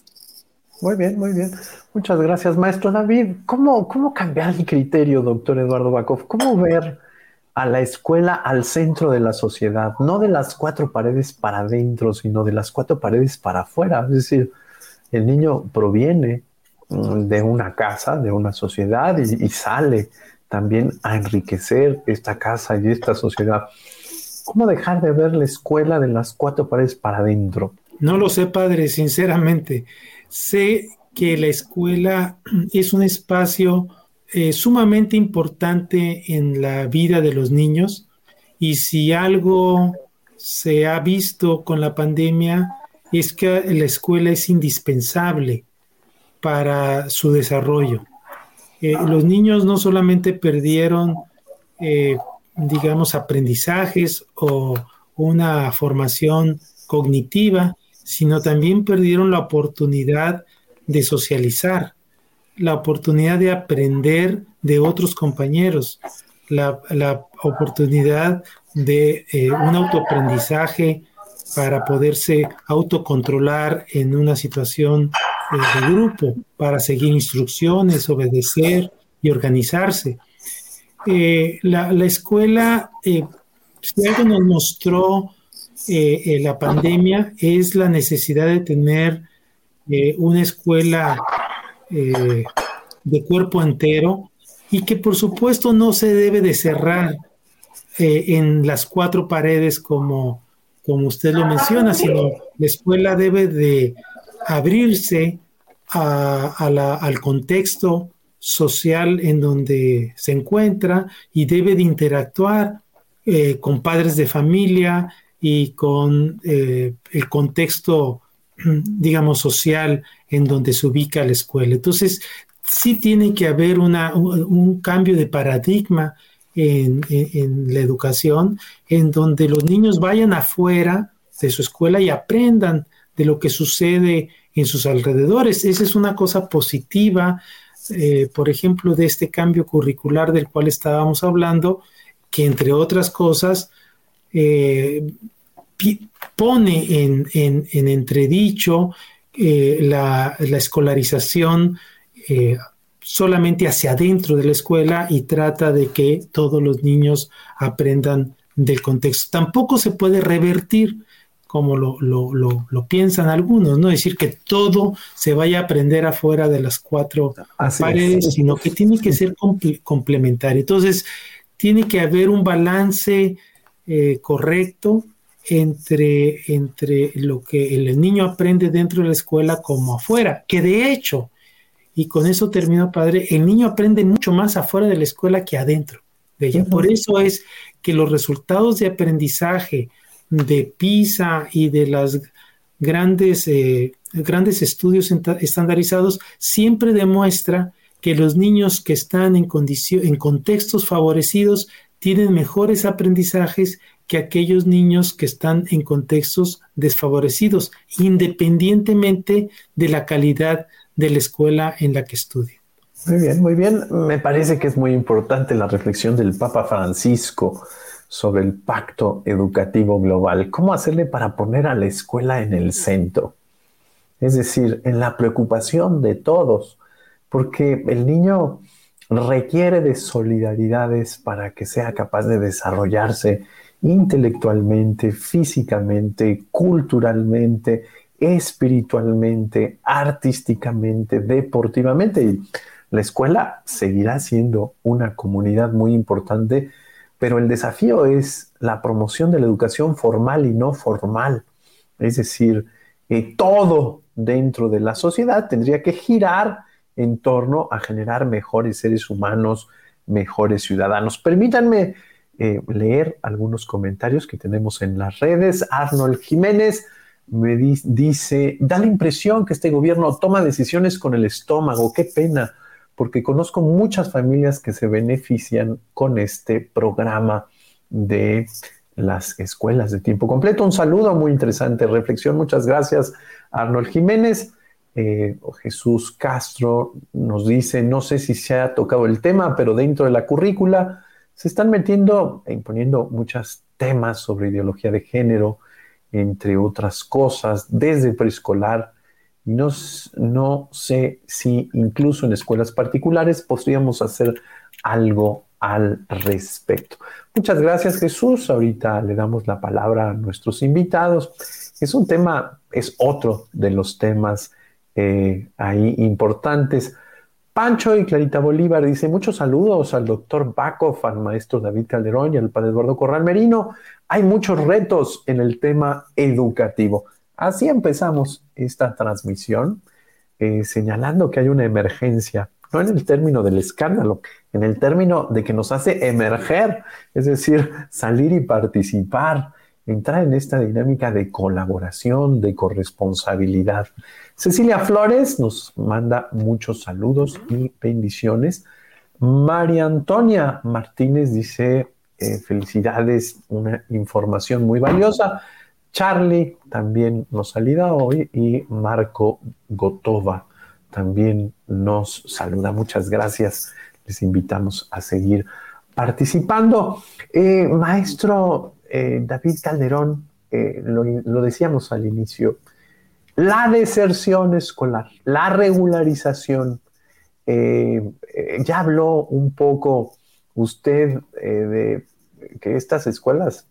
Muy bien, muy bien. Muchas gracias, maestro David. ¿Cómo, cómo cambiar el criterio, doctor Eduardo Bakov? ¿Cómo ver a la escuela al centro de la sociedad, no de las cuatro paredes para adentro, sino de las cuatro paredes para afuera. Es decir, el niño proviene mm, de una casa, de una sociedad y, sale también a enriquecer esta casa y esta sociedad. ¿Cómo dejar de ver la escuela de las cuatro paredes para adentro? No lo sé, padre, sinceramente. Sé que la escuela es un espacio eh, sumamente importante en la vida de los niños y si algo se ha visto con la pandemia es que la escuela es indispensable para su desarrollo. Eh, los niños no solamente perdieron, eh, digamos, aprendizajes o una formación cognitiva, sino también perdieron la oportunidad de socializar la oportunidad de aprender de otros compañeros, la, oportunidad de eh, un autoaprendizaje para poderse autocontrolar en una situación eh, de grupo, para seguir instrucciones, obedecer y organizarse. eh, la, escuela, eh, si algo nos mostró eh, la pandemia, es la necesidad de tener una escuela de cuerpo entero y que por supuesto no se debe de cerrar en las cuatro paredes como, como usted lo menciona, sino la escuela debe de abrirse al contexto social en donde se encuentra y debe de interactuar eh, con padres de familia y con eh, el contexto, digamos, social en donde se ubica la escuela. Entonces, sí tiene que haber una, un, cambio de paradigma en, la educación, en donde los niños vayan afuera de su escuela y aprendan de lo que sucede en sus alrededores. Esa es una cosa positiva eh, por ejemplo, de este cambio curricular del cual estábamos hablando, que entre otras cosas eh, pone en, entredicho eh, la, escolarización solamente hacia adentro de la escuela y trata de que todos los niños aprendan del contexto. Tampoco se puede revertir como lo, lo, piensan algunos, no decir que todo se vaya a aprender afuera de las cuatro paredes, sino que tiene que ser complementario. Entonces, tiene que haber un balance eh, correcto entre, entre lo que el niño aprende dentro de la escuela como afuera, que de hecho, y con eso termino, padre, el niño aprende mucho más afuera de la escuela que adentro de ella. Por eso es que los resultados de aprendizaje, de PISA y de las grandes, eh, grandes estudios estandarizados siempre demuestra que los niños que están en, en contextos favorecidos tienen mejores aprendizajes que aquellos niños que están en contextos desfavorecidos, independientemente de la calidad de la escuela en la que estudian. Muy bien, muy bien. Me parece que es muy importante la reflexión del Papa Francisco sobre el pacto educativo global. ¿Cómo hacerle para poner a la escuela en el centro? Es decir, en la preocupación de todos, porque el niño requiere de solidaridades para que sea capaz de desarrollarse intelectualmente, físicamente, culturalmente, espiritualmente, artísticamente, deportivamente. Y la escuela seguirá siendo una comunidad muy importante pero el desafío es la promoción de la educación formal y no formal. Es decir, todo dentro de la sociedad tendría que girar en torno a generar mejores seres humanos, mejores ciudadanos. Permítanme eh, leer algunos comentarios que tenemos en las redes. Arnold Jiménez me dice, da la impresión que este gobierno toma decisiones con el estómago, qué pena porque conozco muchas familias que se benefician con este programa de las escuelas de tiempo completo. Un saludo muy interesante, reflexión. Muchas gracias, Arnold Jiménez. Eh, Jesús Castro nos dice, no sé si se ha tocado el tema, pero dentro de la currícula se están metiendo e imponiendo muchos temas sobre ideología de género, entre otras cosas, desde preescolar no, no sé si incluso en escuelas particulares podríamos hacer algo al respecto. Muchas gracias Jesús. Ahorita le damos la palabra a nuestros invitados. Es un tema, es otro de los temas eh, ahí importantes. Pancho y Clarita Bolívar dice muchos saludos al doctor Bakov, al maestro David Calderón y al padre Eduardo Corral Merino. Hay muchos retos en el tema educativo. Así empezamos esta transmisión eh, señalando que hay una emergencia, no en el término del escándalo, en el término de que nos hace emerger, es decir, salir y participar, entrar en esta dinámica de colaboración, de corresponsabilidad. Cecilia Flores nos manda muchos saludos y bendiciones. María Antonia Martínez dice, eh, felicidades, una información muy valiosa. Charlie también nos saluda hoy y Marco Gotova también nos saluda. Muchas gracias. Les invitamos a seguir participando. Eh, maestro eh, David Calderón, lo, decíamos al inicio, la deserción escolar, la regularización, ya habló un poco usted de que estas escuelas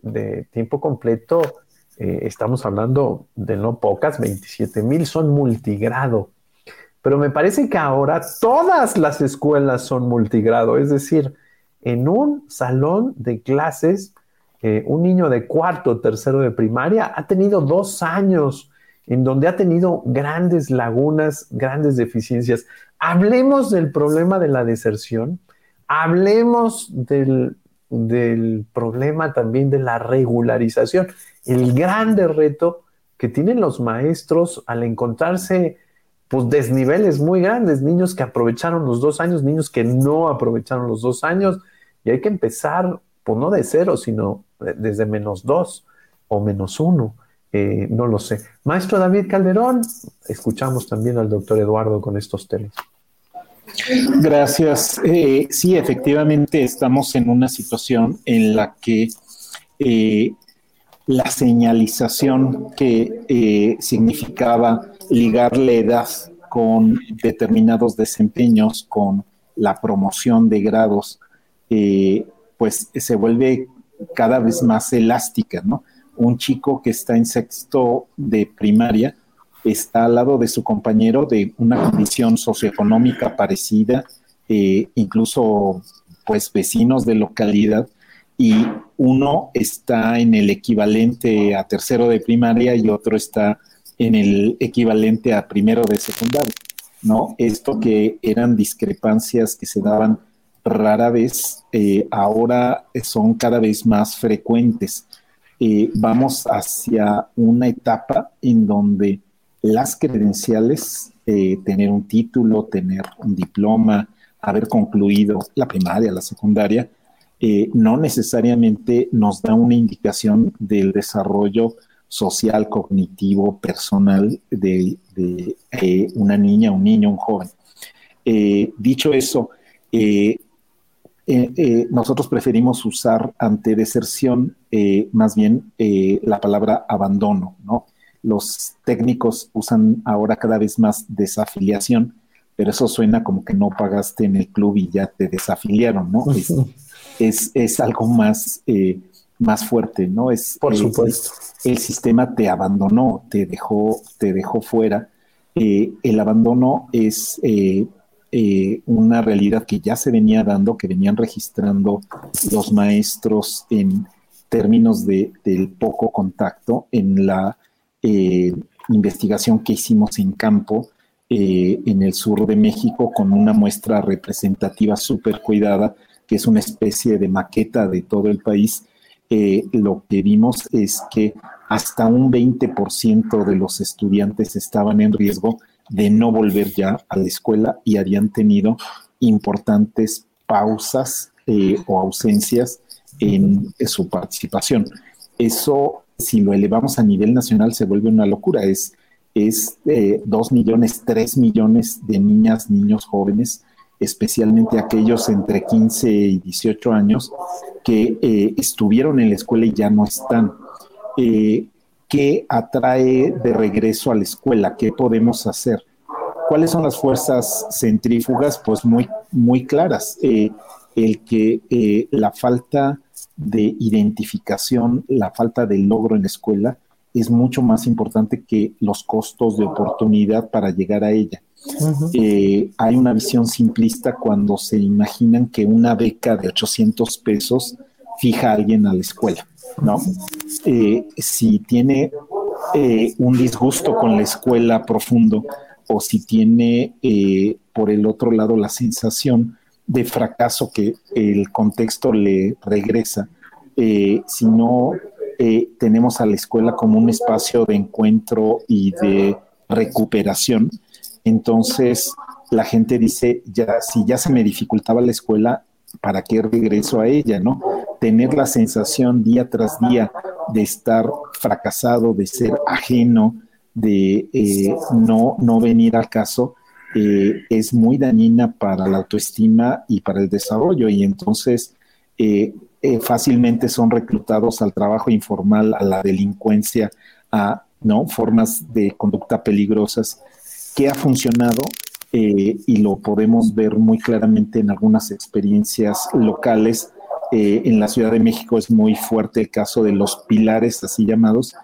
de tiempo completo, estamos hablando de no pocas, 27 mil, son multigrado. Pero me parece que ahora todas las escuelas son multigrado, es decir, en un salón de clases, eh, un niño de cuarto o tercero de primaria ha tenido dos años en donde ha tenido grandes lagunas, grandes deficiencias. Hablemos del problema de la deserción, hablemos del, problema también de la regularización, el grande reto que tienen los maestros al encontrarse pues desniveles muy grandes, niños que aprovecharon los dos años, niños que no aprovecharon los dos años, y hay que empezar, pues no de cero, sino desde menos dos o menos uno, eh, no lo sé. Maestro David Calderón, escuchamos también al doctor Eduardo con estos temas. Gracias. Eh, sí, efectivamente estamos en una situación en la que eh, la señalización que significaba ligar la edad con determinados desempeños, con la promoción de grados, eh, pues se vuelve cada vez más elástica, ¿no? Un chico que está en sexto de primaria está al lado de su compañero de una condición socioeconómica parecida, eh, incluso pues vecinos de localidad, y uno está en el equivalente a tercero de primaria y otro está en el equivalente a primero de secundaria, ¿no? Esto que eran discrepancias que se daban rara vez, eh, ahora son cada vez más frecuentes. Eh, vamos hacia una etapa en donde las credenciales, eh, tener un título, tener un diploma, haber concluido la primaria, la secundaria, no necesariamente nos da una indicación del desarrollo social, cognitivo, personal de, eh, una niña, un niño, un joven. Eh, dicho eso, eh, nosotros preferimos usar ante deserción más bien la palabra abandono, ¿no? Los técnicos usan ahora cada vez más desafiliación, pero eso suena como que no pagaste en el club y ya te desafiliaron, ¿no? Es, es, algo más más fuerte, ¿no? Es, Por supuesto. el sistema te abandonó, te dejó, te dejó fuera. Eh, el abandono es eh, eh, una realidad que ya se venía dando, que venían registrando los maestros en términos de, del poco contacto en la investigación que hicimos en campo en el sur de México con una muestra representativa súper cuidada, que es una especie de maqueta de todo el país. Eh, lo que vimos es que hasta un 20% de los estudiantes estaban en riesgo de no volver ya a la escuela y habían tenido importantes pausas eh, o ausencias en, su participación. Eso, si lo elevamos a nivel nacional, se vuelve una locura. Es, es eh, 2 millones, 3 millones de niñas, niños jóvenes especialmente aquellos entre 15 y 18 años que eh, estuvieron en la escuela y ya no están. ¿Qué atrae de regreso a la escuela? ¿Qué podemos hacer? ¿Cuáles son las fuerzas centrífugas? Pues muy, muy claras. Eh, el que la falta de identificación, la falta de logro en la escuela es mucho más importante que los costos de oportunidad para llegar a ella. Eh, hay una visión simplista cuando se imaginan que una beca de 800 pesos fija a alguien a la escuela, ¿no? Eh, si tiene eh, un disgusto con la escuela profundo o si tiene por el otro lado la sensación de fracaso que el contexto le regresa, si no tenemos a la escuela como un espacio de encuentro y de recuperación, entonces la gente dice, ya, si ya se me dificultaba la escuela, ¿para qué regreso a ella, no? Tener la sensación día tras día de estar fracasado, de ser ajeno, de eh, no, no venir al caso, eh, es muy dañina para la autoestima y para el desarrollo. Y entonces eh, fácilmente son reclutados al trabajo informal, a la delincuencia, a ¿no? formas de conducta peligrosas ¿Qué ha funcionado? Eh, y lo podemos ver muy claramente en algunas experiencias locales. Eh, en la Ciudad de México es muy fuerte el caso de los pilares, así llamados.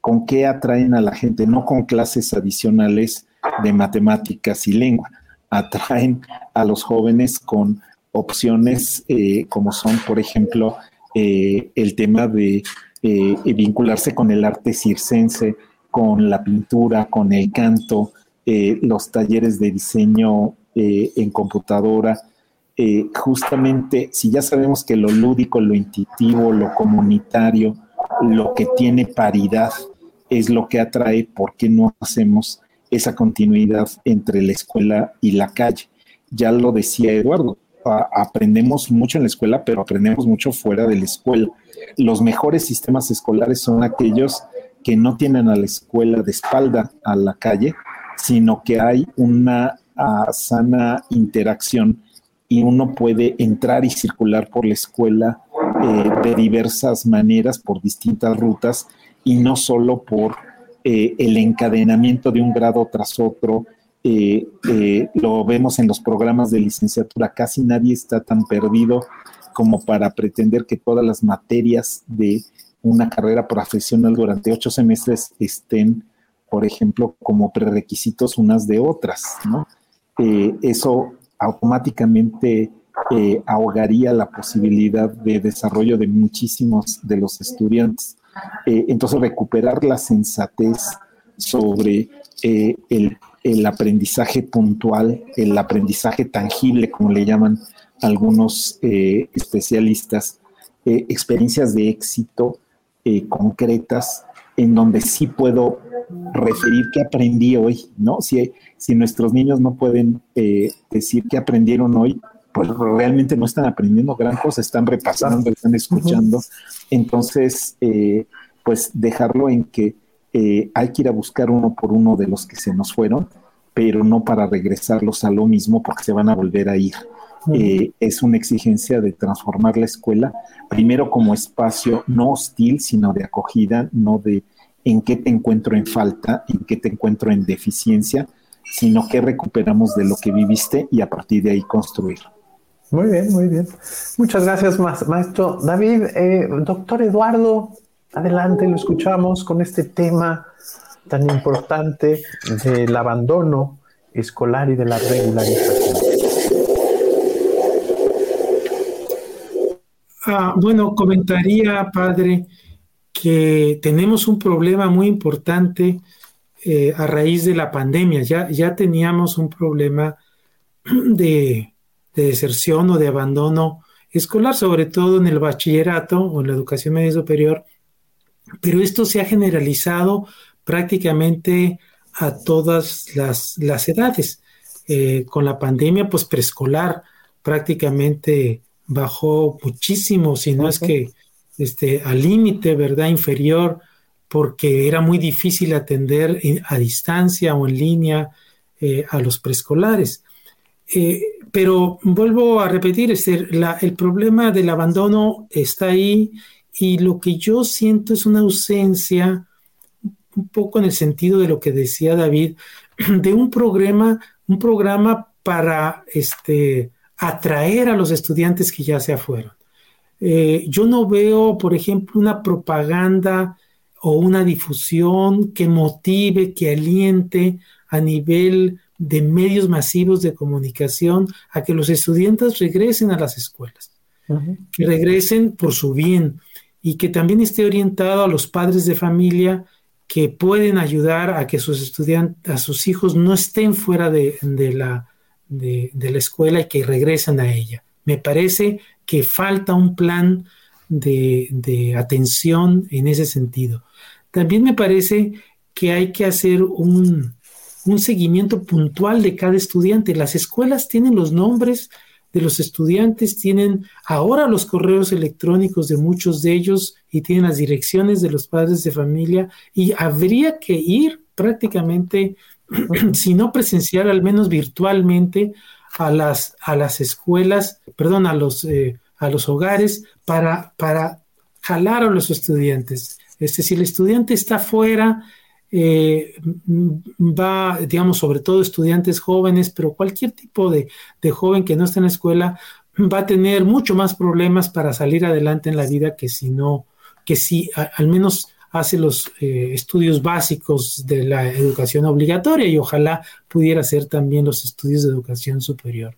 ¿Con qué atraen a la gente? No con clases adicionales de matemáticas y lengua, atraen a los jóvenes con opciones como son, por ejemplo, el tema de vincularse con el arte circense, con la pintura, con el canto, eh, los talleres de diseño eh, en computadora. Eh, justamente, si ya sabemos que lo lúdico, lo intuitivo, lo comunitario, lo que tiene paridad es lo que atrae, ¿por qué no hacemos esa continuidad entre la escuela y la calle? Ya lo decía Eduardo, aprendemos mucho en la escuela, pero aprendemos mucho fuera de la escuela. Los mejores sistemas escolares son aquellos que no tienen a la escuela de espalda a la calle, sino que hay una ah, sana interacción y uno puede entrar y circular por la escuela eh, de diversas maneras, por distintas rutas, y no solo por eh, el encadenamiento de un grado tras otro. Eh, lo vemos en los programas de licenciatura, casi nadie está tan perdido como para pretender que todas las materias de una carrera profesional durante ocho semestres estén, por ejemplo, como prerequisitos unas de otras, ¿no? Eh, eso automáticamente eh, ahogaría la posibilidad de desarrollo de muchísimos de los estudiantes. Eh, entonces, recuperar la sensatez sobre el, el, aprendizaje puntual, el aprendizaje tangible, como le llaman algunos especialistas, experiencias de éxito concretas en donde sí puedo referir qué aprendí hoy, ¿no? Si, si nuestros niños no pueden eh, decir qué aprendieron hoy, pues realmente no están aprendiendo gran cosa, están repasando, están escuchando. Entonces, eh, pues dejarlo en que hay que ir a buscar uno por uno de los que se nos fueron, pero no para regresarlos a lo mismo porque se van a volver a ir. Eh, es una exigencia de transformar la escuela, primero como espacio no hostil, sino de acogida, no de en qué te encuentro en falta, en qué te encuentro en deficiencia, sino que recuperamos de lo que viviste y a partir de ahí construir. Muy bien, muy bien. Muchas gracias, maestro David. Eh, doctor Eduardo, adelante, lo escuchamos con este tema tan importante del abandono escolar y de la regularización. Ah, bueno, comentaría, padre, que tenemos un problema muy importante eh, a raíz de la pandemia. Ya, ya teníamos un problema de, deserción o de abandono escolar, sobre todo en el bachillerato o en la educación media superior, pero esto se ha generalizado prácticamente a todas las, edades. Eh, con la pandemia, pues preescolar prácticamente bajó muchísimo, si no es que este, al límite, ¿verdad? Inferior, porque era muy difícil atender a distancia o en línea eh, a los preescolares. Eh, pero vuelvo a repetir, este, el problema del abandono está ahí y lo que yo siento es una ausencia, un poco en el sentido de lo que decía David, de un programa, un programa para este, atraer a los estudiantes que ya se fueron. Eh, yo no veo, por ejemplo, una propaganda o una difusión que motive, que aliente a nivel de medios masivos de comunicación a que los estudiantes regresen a las escuelas, que regresen por su bien y que también esté orientado a los padres de familia que pueden ayudar a que sus estudiantes, a sus hijos no estén fuera de la, de, la escuela y que regresan a ella. Me parece que falta un plan de, atención en ese sentido. También me parece que hay que hacer un, un seguimiento puntual de cada estudiante. Las escuelas tienen los nombres de los estudiantes, tienen ahora los correos electrónicos de muchos de ellos y tienen las direcciones de los padres de familia y habría que ir prácticamente si no presenciar, al menos virtualmente, a las, a las escuelas, perdón, a los, eh, a los hogares para, para jalar a los estudiantes. Este, si el estudiante está fuera eh, va, digamos, sobre todo estudiantes jóvenes, pero cualquier tipo de, joven que no esté en la escuela va a tener mucho más problemas para salir adelante en la vida que si no, que si al menos hace los eh, estudios básicos de la educación obligatoria y ojalá pudiera hacer también los estudios de educación superior.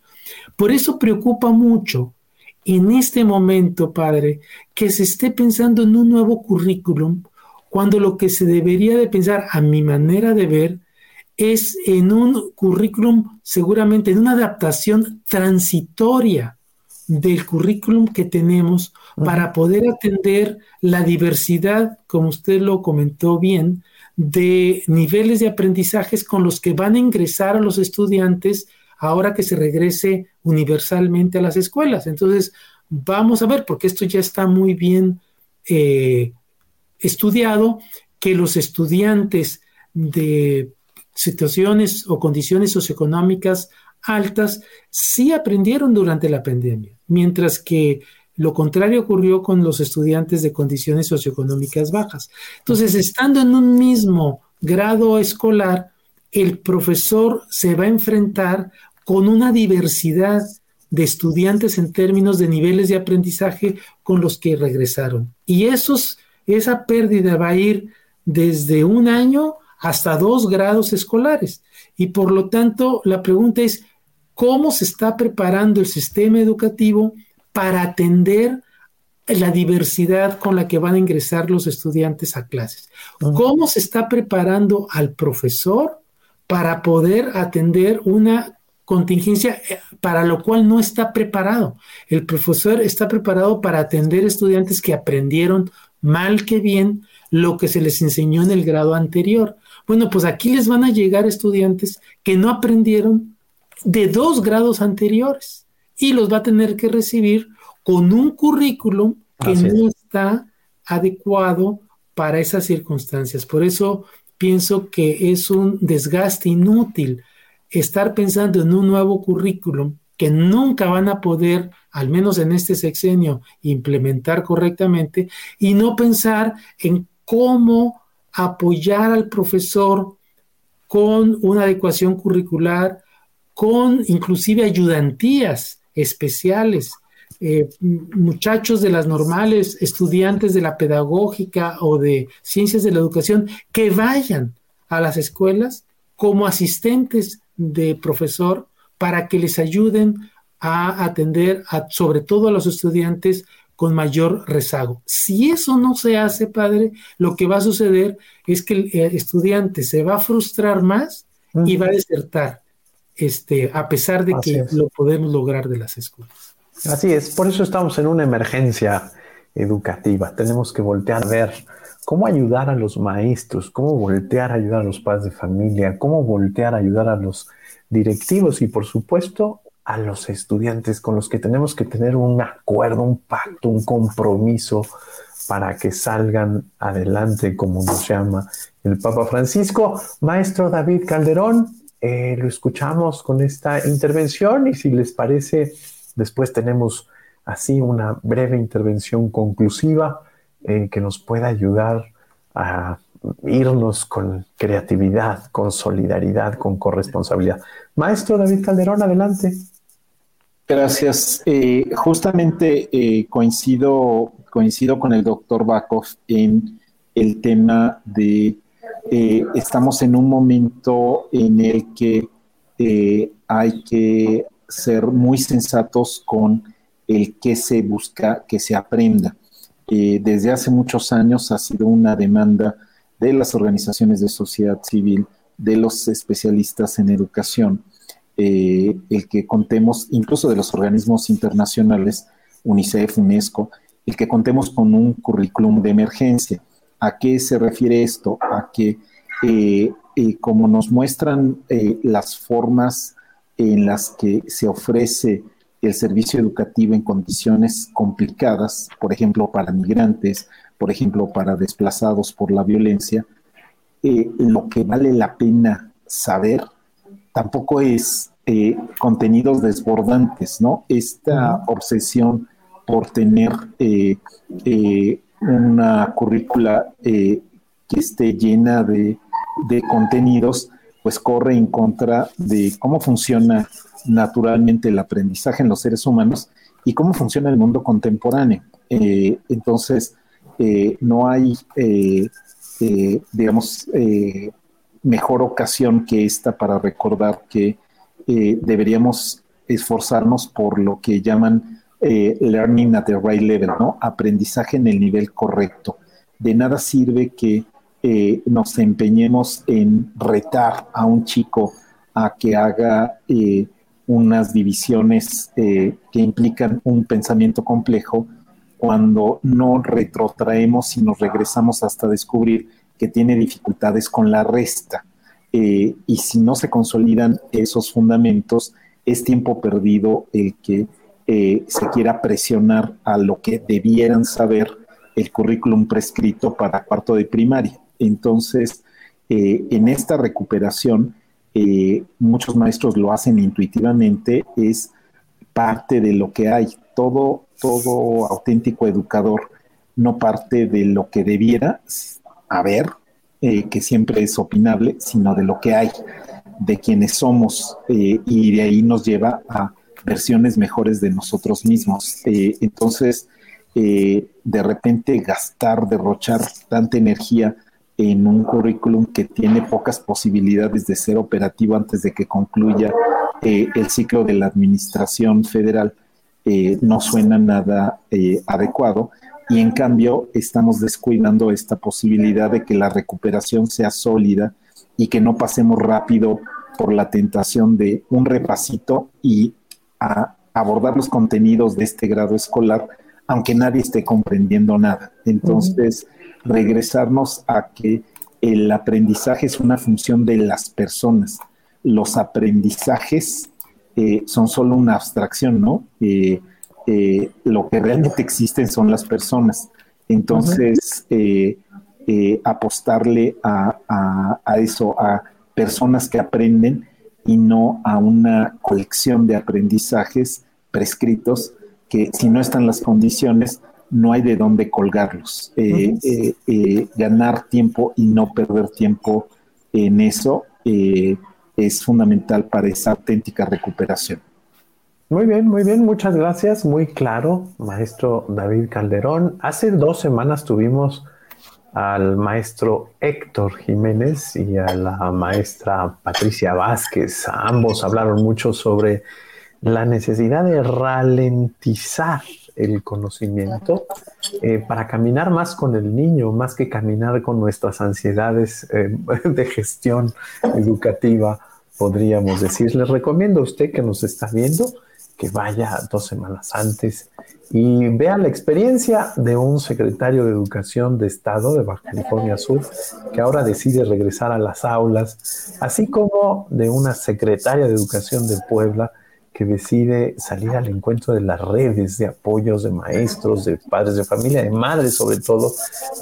Por eso preocupa mucho en este momento, padre, que se esté pensando en un nuevo currículum cuando lo que se debería de pensar, a mi manera de ver, es en un currículum, seguramente en una adaptación transitoria del currículum que tenemos para poder atender la diversidad, como usted lo comentó bien, de niveles de aprendizajes con los que van a ingresar a los estudiantes ahora que se regrese universalmente a las escuelas. Entonces, vamos a ver, porque esto ya está muy bien eh, estudiado que los estudiantes de situaciones o condiciones socioeconómicas altas sí aprendieron durante la pandemia, mientras que lo contrario ocurrió con los estudiantes de condiciones socioeconómicas bajas. Entonces, estando en un mismo grado escolar, el profesor se va a enfrentar con una diversidad de estudiantes en términos de niveles de aprendizaje con los que regresaron. Y esos esa pérdida va a ir desde un año hasta dos grados escolares. Y por lo tanto, la pregunta es, ¿cómo se está preparando el sistema educativo para atender la diversidad con la que van a ingresar los estudiantes a clases? ¿Cómo se está preparando al profesor para poder atender una contingencia eh, para lo cual no está preparado? El profesor está preparado para atender estudiantes que aprendieron mal que bien, lo que se les enseñó en el grado anterior. Bueno, pues aquí les van a llegar estudiantes que no aprendieron de dos grados anteriores y los va a tener que recibir con un currículum que no está adecuado para esas circunstancias. Por eso pienso que es un desgaste inútil estar pensando en un nuevo currículum que nunca van a poder al menos en este sexenio, implementar correctamente y no pensar en cómo apoyar al profesor con una adecuación curricular, con inclusive ayudantías especiales, eh, muchachos de las normales, estudiantes de la pedagógica o de ciencias de la educación, que vayan a las escuelas como asistentes de profesor para que les ayuden a atender a, sobre todo a los estudiantes con mayor rezago. Si eso no se hace, padre, lo que va a suceder es que el estudiante se va a frustrar más y va a desertar, este, a pesar de que lo podemos lograr de las escuelas. Así es, por eso estamos en una emergencia educativa. Tenemos que voltear a ver cómo ayudar a los maestros, cómo voltear a ayudar a los padres de familia, cómo voltear a ayudar a los directivos y por supuesto a los estudiantes con los que tenemos que tener un acuerdo, un pacto, un compromiso para que salgan adelante, como nos llama el Papa Francisco. Maestro David Calderón, eh, lo escuchamos con esta intervención y si les parece, después tenemos así una breve intervención conclusiva eh, que nos pueda ayudar a irnos con creatividad, con solidaridad, con corresponsabilidad. Maestro David Calderón, adelante. Gracias. Eh, justamente eh, coincido, coincido con el doctor Bakov en el tema de eh, estamos en un momento en el que hay que ser muy sensatos con el que se busca que se aprenda. desde hace muchos años ha sido una demanda de las organizaciones de sociedad civil, de los especialistas en educación, eh, el que contemos, incluso de los organismos internacionales, UNICEF, UNESCO, el que contemos con un currículum de emergencia. ¿A qué se refiere esto? A que, eh, eh, como nos muestran las formas en las que se ofrece el servicio educativo en condiciones complicadas, por ejemplo, para migrantes, por ejemplo, para desplazados por la violencia, lo que vale la pena saber tampoco es eh, contenidos desbordantes, ¿no? Esta obsesión por tener eh, eh, una currícula que esté llena de de contenidos, pues corre en contra de cómo funciona naturalmente el aprendizaje en los seres humanos y cómo funciona el mundo contemporáneo. Eh, entonces, eh, no hay, eh, digamos, mejor ocasión que esta para recordar que deberíamos esforzarnos por lo que llaman learning at the right level, ¿no? Aprendizaje en el nivel correcto. De nada sirve que nos empeñemos en retar a un chico a que haga unas divisiones que implican un pensamiento complejo cuando no retrotraemos y nos regresamos hasta descubrir que tiene dificultades con la resta. Eh, y si no se consolidan esos fundamentos, es tiempo perdido el que eh, se quiera presionar a lo que debieran saber el currículum prescrito para cuarto de primaria. Entonces, eh, en esta recuperación, muchos maestros lo hacen intuitivamente, es parte de lo que hay. Todo, todo auténtico educador no parte de lo que debiera haber, eh, que siempre es opinable, sino de lo que hay, de quienes somos, eh, y de ahí nos lleva a versiones mejores de nosotros mismos. Eh, entonces, de repente gastar, derrochar tanta energía en un currículum que tiene pocas posibilidades de ser operativo antes de que concluya el ciclo de la administración federal, eh, no suena nada eh, adecuado y en cambio estamos descuidando esta posibilidad de que la recuperación sea sólida y que no pasemos rápido por la tentación de un repasito y a abordar los contenidos de este grado escolar, aunque nadie esté comprendiendo nada. Entonces, regresarnos a que el aprendizaje es una función de las personas. Los aprendizajes eh, son solo una abstracción, ¿no? Eh, eh, lo que realmente existen son las personas. Entonces, apostarle a, eso, a personas que aprenden y no a una colección de aprendizajes prescritos que si no están las condiciones, no hay de dónde colgarlos. ganar tiempo y no perder tiempo en eso es fundamental para esa auténtica recuperación. Muy bien, muy bien, muchas gracias, muy claro, maestro David Calderón. Hace dos semanas tuvimos al maestro Héctor Jiménez y a la maestra Patricia Vázquez. Ambos hablaron mucho sobre la necesidad de ralentizar el conocimiento eh, para caminar más con el niño, más que caminar con nuestras ansiedades eh, de gestión educativa, podríamos decir. Les recomiendo a usted que nos está viendo que vaya dos semanas antes y vea la experiencia de un secretario de Educación de Estado de Baja California Sur que ahora decide regresar a las aulas, así como de una secretaria de Educación de Puebla que decide salir al encuentro de las redes de apoyos de maestros, de padres de familia, de madres sobre todo,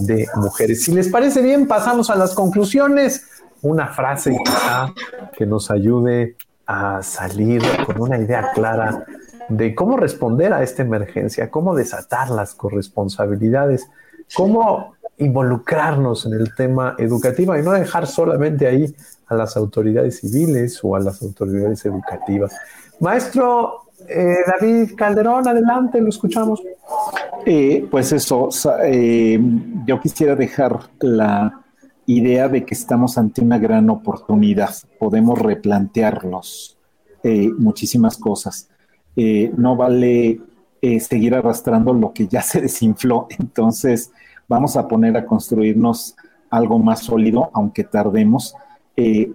de mujeres. Si les parece bien, pasamos a las conclusiones. Una frase quizá que nos ayude a salir con una idea clara de cómo responder a esta emergencia, cómo desatar las corresponsabilidades, cómo involucrarnos en el tema educativo y no dejar solamente ahí a las autoridades civiles o a las autoridades educativas. Maestro eh, David Calderón, adelante, lo escuchamos. Eh, pues eso, eh, yo quisiera dejar la idea de que estamos ante una gran oportunidad. Podemos replantearnos muchísimas cosas. no vale seguir arrastrando lo que ya se desinfló. Entonces, vamos a poner a construirnos algo más sólido, aunque tardemos,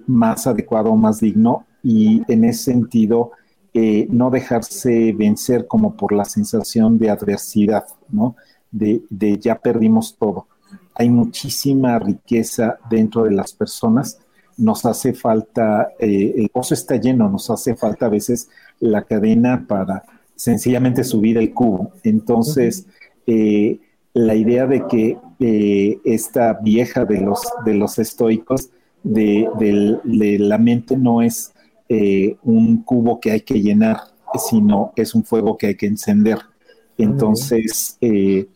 más adecuado, más digno. Y en ese sentido, eh, no dejarse vencer como por la sensación de adversidad, ¿no? De, ya perdimos todo. Hay muchísima riqueza dentro de las personas. Nos hace falta, eh, el pozo está lleno, nos hace falta a veces la cadena para sencillamente subir el cubo. Entonces, eh, la idea de que esta vieja de los, de los estoicos, de, de la mente no es eh, un cubo que hay que llenar, sino es un fuego que hay que encender. Entonces, eh,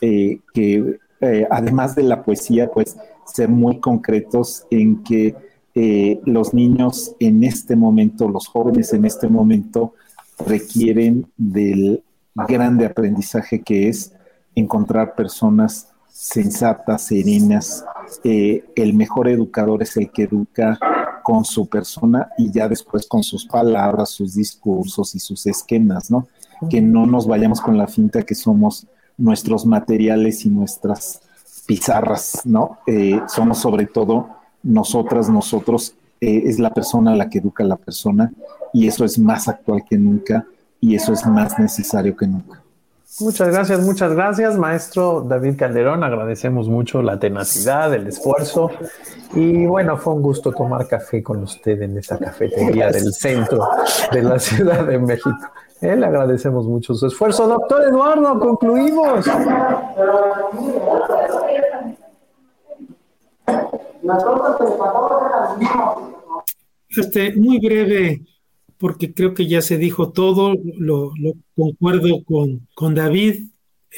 eh, que eh, además de la poesía, pues ser muy concretos en que eh, los niños en este momento, los jóvenes en este momento, requieren del grande aprendizaje que es encontrar personas sensatas, serenas. Eh, el mejor educador es el que educa con su persona y ya después con sus palabras, sus discursos y sus esquemas, ¿no? Que no nos vayamos con la finta que somos nuestros materiales y nuestras pizarras, ¿no? Eh, somos sobre todo nosotras, nosotros, eh, es la persona la que educa a la persona y eso es más actual que nunca y eso es más necesario que nunca. Muchas gracias, muchas gracias, maestro David Calderón. Agradecemos mucho la tenacidad, el esfuerzo. Y bueno, fue un gusto tomar café con usted en esta cafetería del centro de la Ciudad de México. Eh, le agradecemos mucho su esfuerzo. Doctor Eduardo, concluimos. Este, muy breve, porque creo que ya se dijo todo, lo, concuerdo con, con David.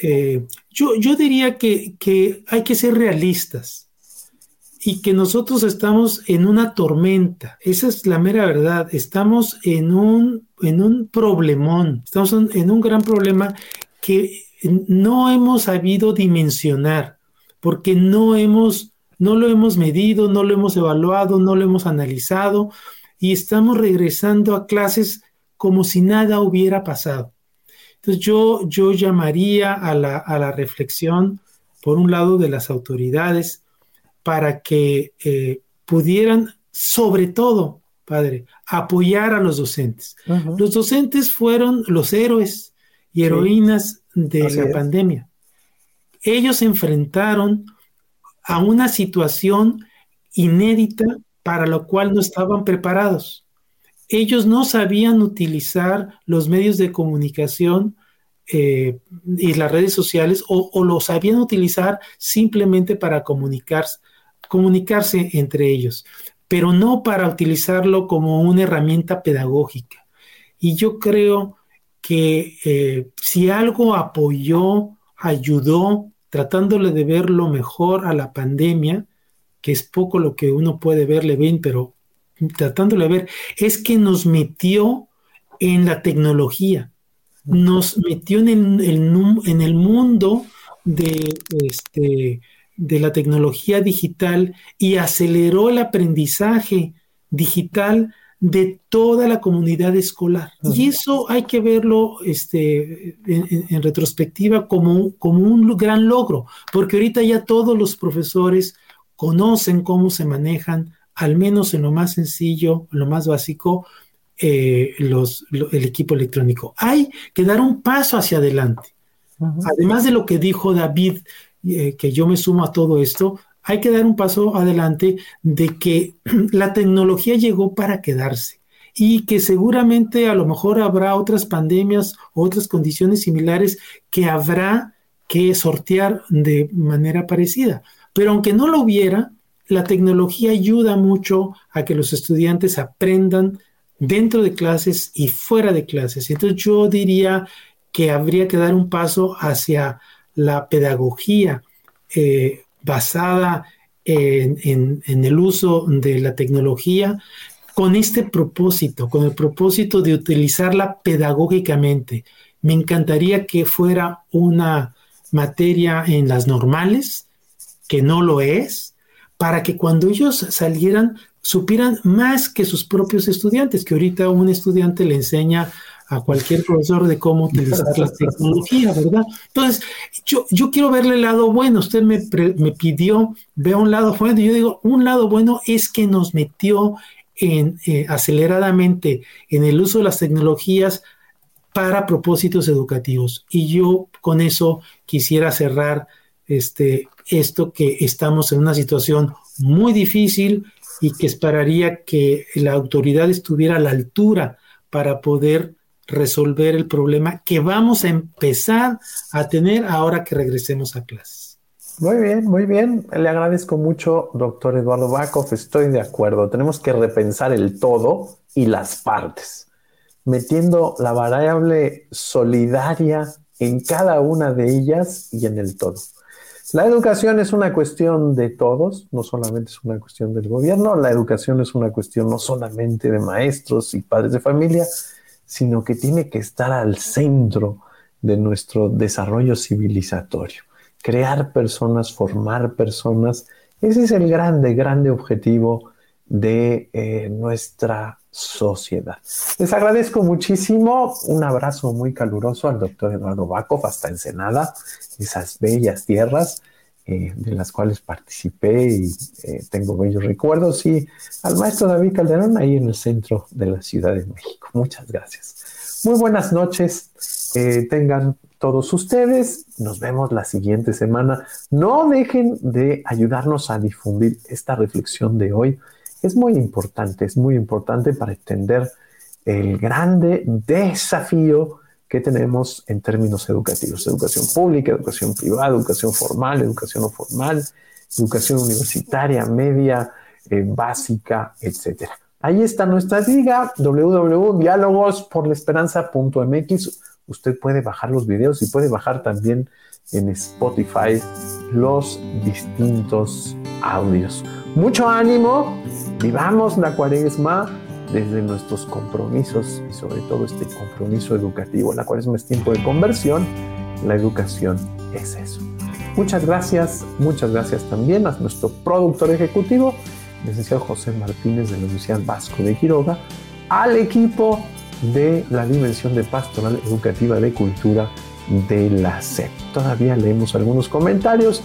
Eh, yo, yo diría que, que hay que ser realistas y que nosotros estamos en una tormenta. Esa es la mera verdad. Estamos en un, en un problemón, estamos en un gran problema que no hemos sabido dimensionar, porque no hemos, no lo hemos medido, no lo hemos evaluado, no lo hemos analizado y estamos regresando a clases como si nada hubiera pasado. Entonces yo, yo llamaría a la, a la reflexión, por un lado, de las autoridades, para que eh, pudieran, sobre todo, padre, apoyar a los docentes. Los docentes fueron los héroes y heroínas de la pandemia. Ellos se enfrentaron a una situación inédita para la cual no estaban preparados. Ellos no sabían utilizar los medios de comunicación eh, y las redes sociales o, o, lo sabían utilizar simplemente para comunicarse, comunicarse entre ellos, pero no para utilizarlo como una herramienta pedagógica. Y yo creo que eh, si algo apoyó, ayudó, tratándole de ver lo mejor a la pandemia, que es poco lo que uno puede verle bien, pero tratándole de ver, es que nos metió en la tecnología, nos metió en el, en el mundo de, este, de la tecnología digital y aceleró el aprendizaje digital de toda la comunidad escolar. Y eso hay que verlo este, en, retrospectiva como, como un gran logro, porque ahorita ya todos los profesores conocen cómo se manejan, al menos en lo más sencillo, lo más básico, eh, los, el equipo electrónico. Hay que dar un paso hacia adelante. Además de lo que dijo David, eh, que yo me sumo a todo esto, hay que dar un paso adelante de que la tecnología llegó para quedarse y que seguramente a lo mejor habrá otras pandemias, otras condiciones similares que habrá que sortear de manera parecida. Pero aunque no lo hubiera, la tecnología ayuda mucho a que los estudiantes aprendan dentro de clases y fuera de clases. Entonces yo diría que habría que dar un paso hacia la pedagogía eh, basada en, el uso de la tecnología con este propósito, con el propósito de utilizarla pedagógicamente. Me encantaría que fuera una materia en las normales, que no lo es, para que cuando ellos salieran supieran más que sus propios estudiantes, que ahorita un estudiante le enseña a cualquier profesor de cómo utilizar la tecnología, ¿verdad? Entonces, yo, yo quiero verle el lado bueno. Usted me, me pidió, vea un lado bueno. Yo digo, un lado bueno es que nos metió en, eh, aceleradamente en el uso de las tecnologías para propósitos educativos. Y yo con eso quisiera cerrar este, esto que estamos en una situación muy difícil y que esperaría que la autoridad estuviera a la altura para poder resolver el problema que vamos a empezar a tener ahora que regresemos a clases. Muy bien, muy bien. Le agradezco mucho, doctor Eduardo Bakov. Estoy de acuerdo. Tenemos que repensar el todo y las partes, metiendo la variable solidaria en cada una de ellas y en el todo. La educación es una cuestión de todos, no solamente es una cuestión del gobierno, la educación es una cuestión no solamente de maestros y padres de familia, sino que tiene que estar al centro de nuestro desarrollo civilizatorio. Crear personas, formar personas, ese es el grande, grande objetivo de eh, nuestra sociedad. Les agradezco muchísimo. Un abrazo muy caluroso al doctor Eduardo Bacov hasta Ensenada, esas bellas tierras eh, de las cuales participé y eh, tengo bellos recuerdos, y al maestro David Calderón ahí en el centro de la Ciudad de México. Muchas gracias. Muy buenas noches. tengan todos ustedes. Nos vemos la siguiente semana. No dejen de ayudarnos a difundir esta reflexión de hoy es muy importante, es muy importante para entender el grande desafío que tenemos en términos educativos. Educación pública, educación privada, educación formal, educación no formal, educación universitaria, media, eh, básica, etc. Ahí está nuestra liga, www.dialogosporlaesperanza.mx. Usted puede bajar los videos y puede bajar también en Spotify los distintos audios. Mucho ánimo, vivamos la cuaresma desde nuestros compromisos y sobre todo este compromiso educativo. La cuaresma es tiempo de conversión, la educación es eso. Muchas gracias, muchas gracias también a nuestro productor ejecutivo, licenciado José Martínez de la Universidad Vasco de Quiroga, al equipo de la Dimensión de Pastoral Educativa de Cultura de la SEP. Todavía leemos algunos comentarios.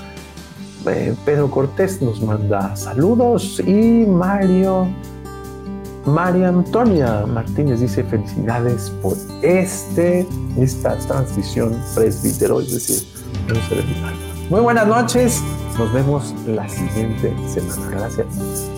Eh, Pedro Cortés nos manda saludos y Mario, María Antonia Martínez dice felicidades por este, esta transmisión presbítero, es decir, Muy buenas noches, nos vemos la siguiente semana. Gracias.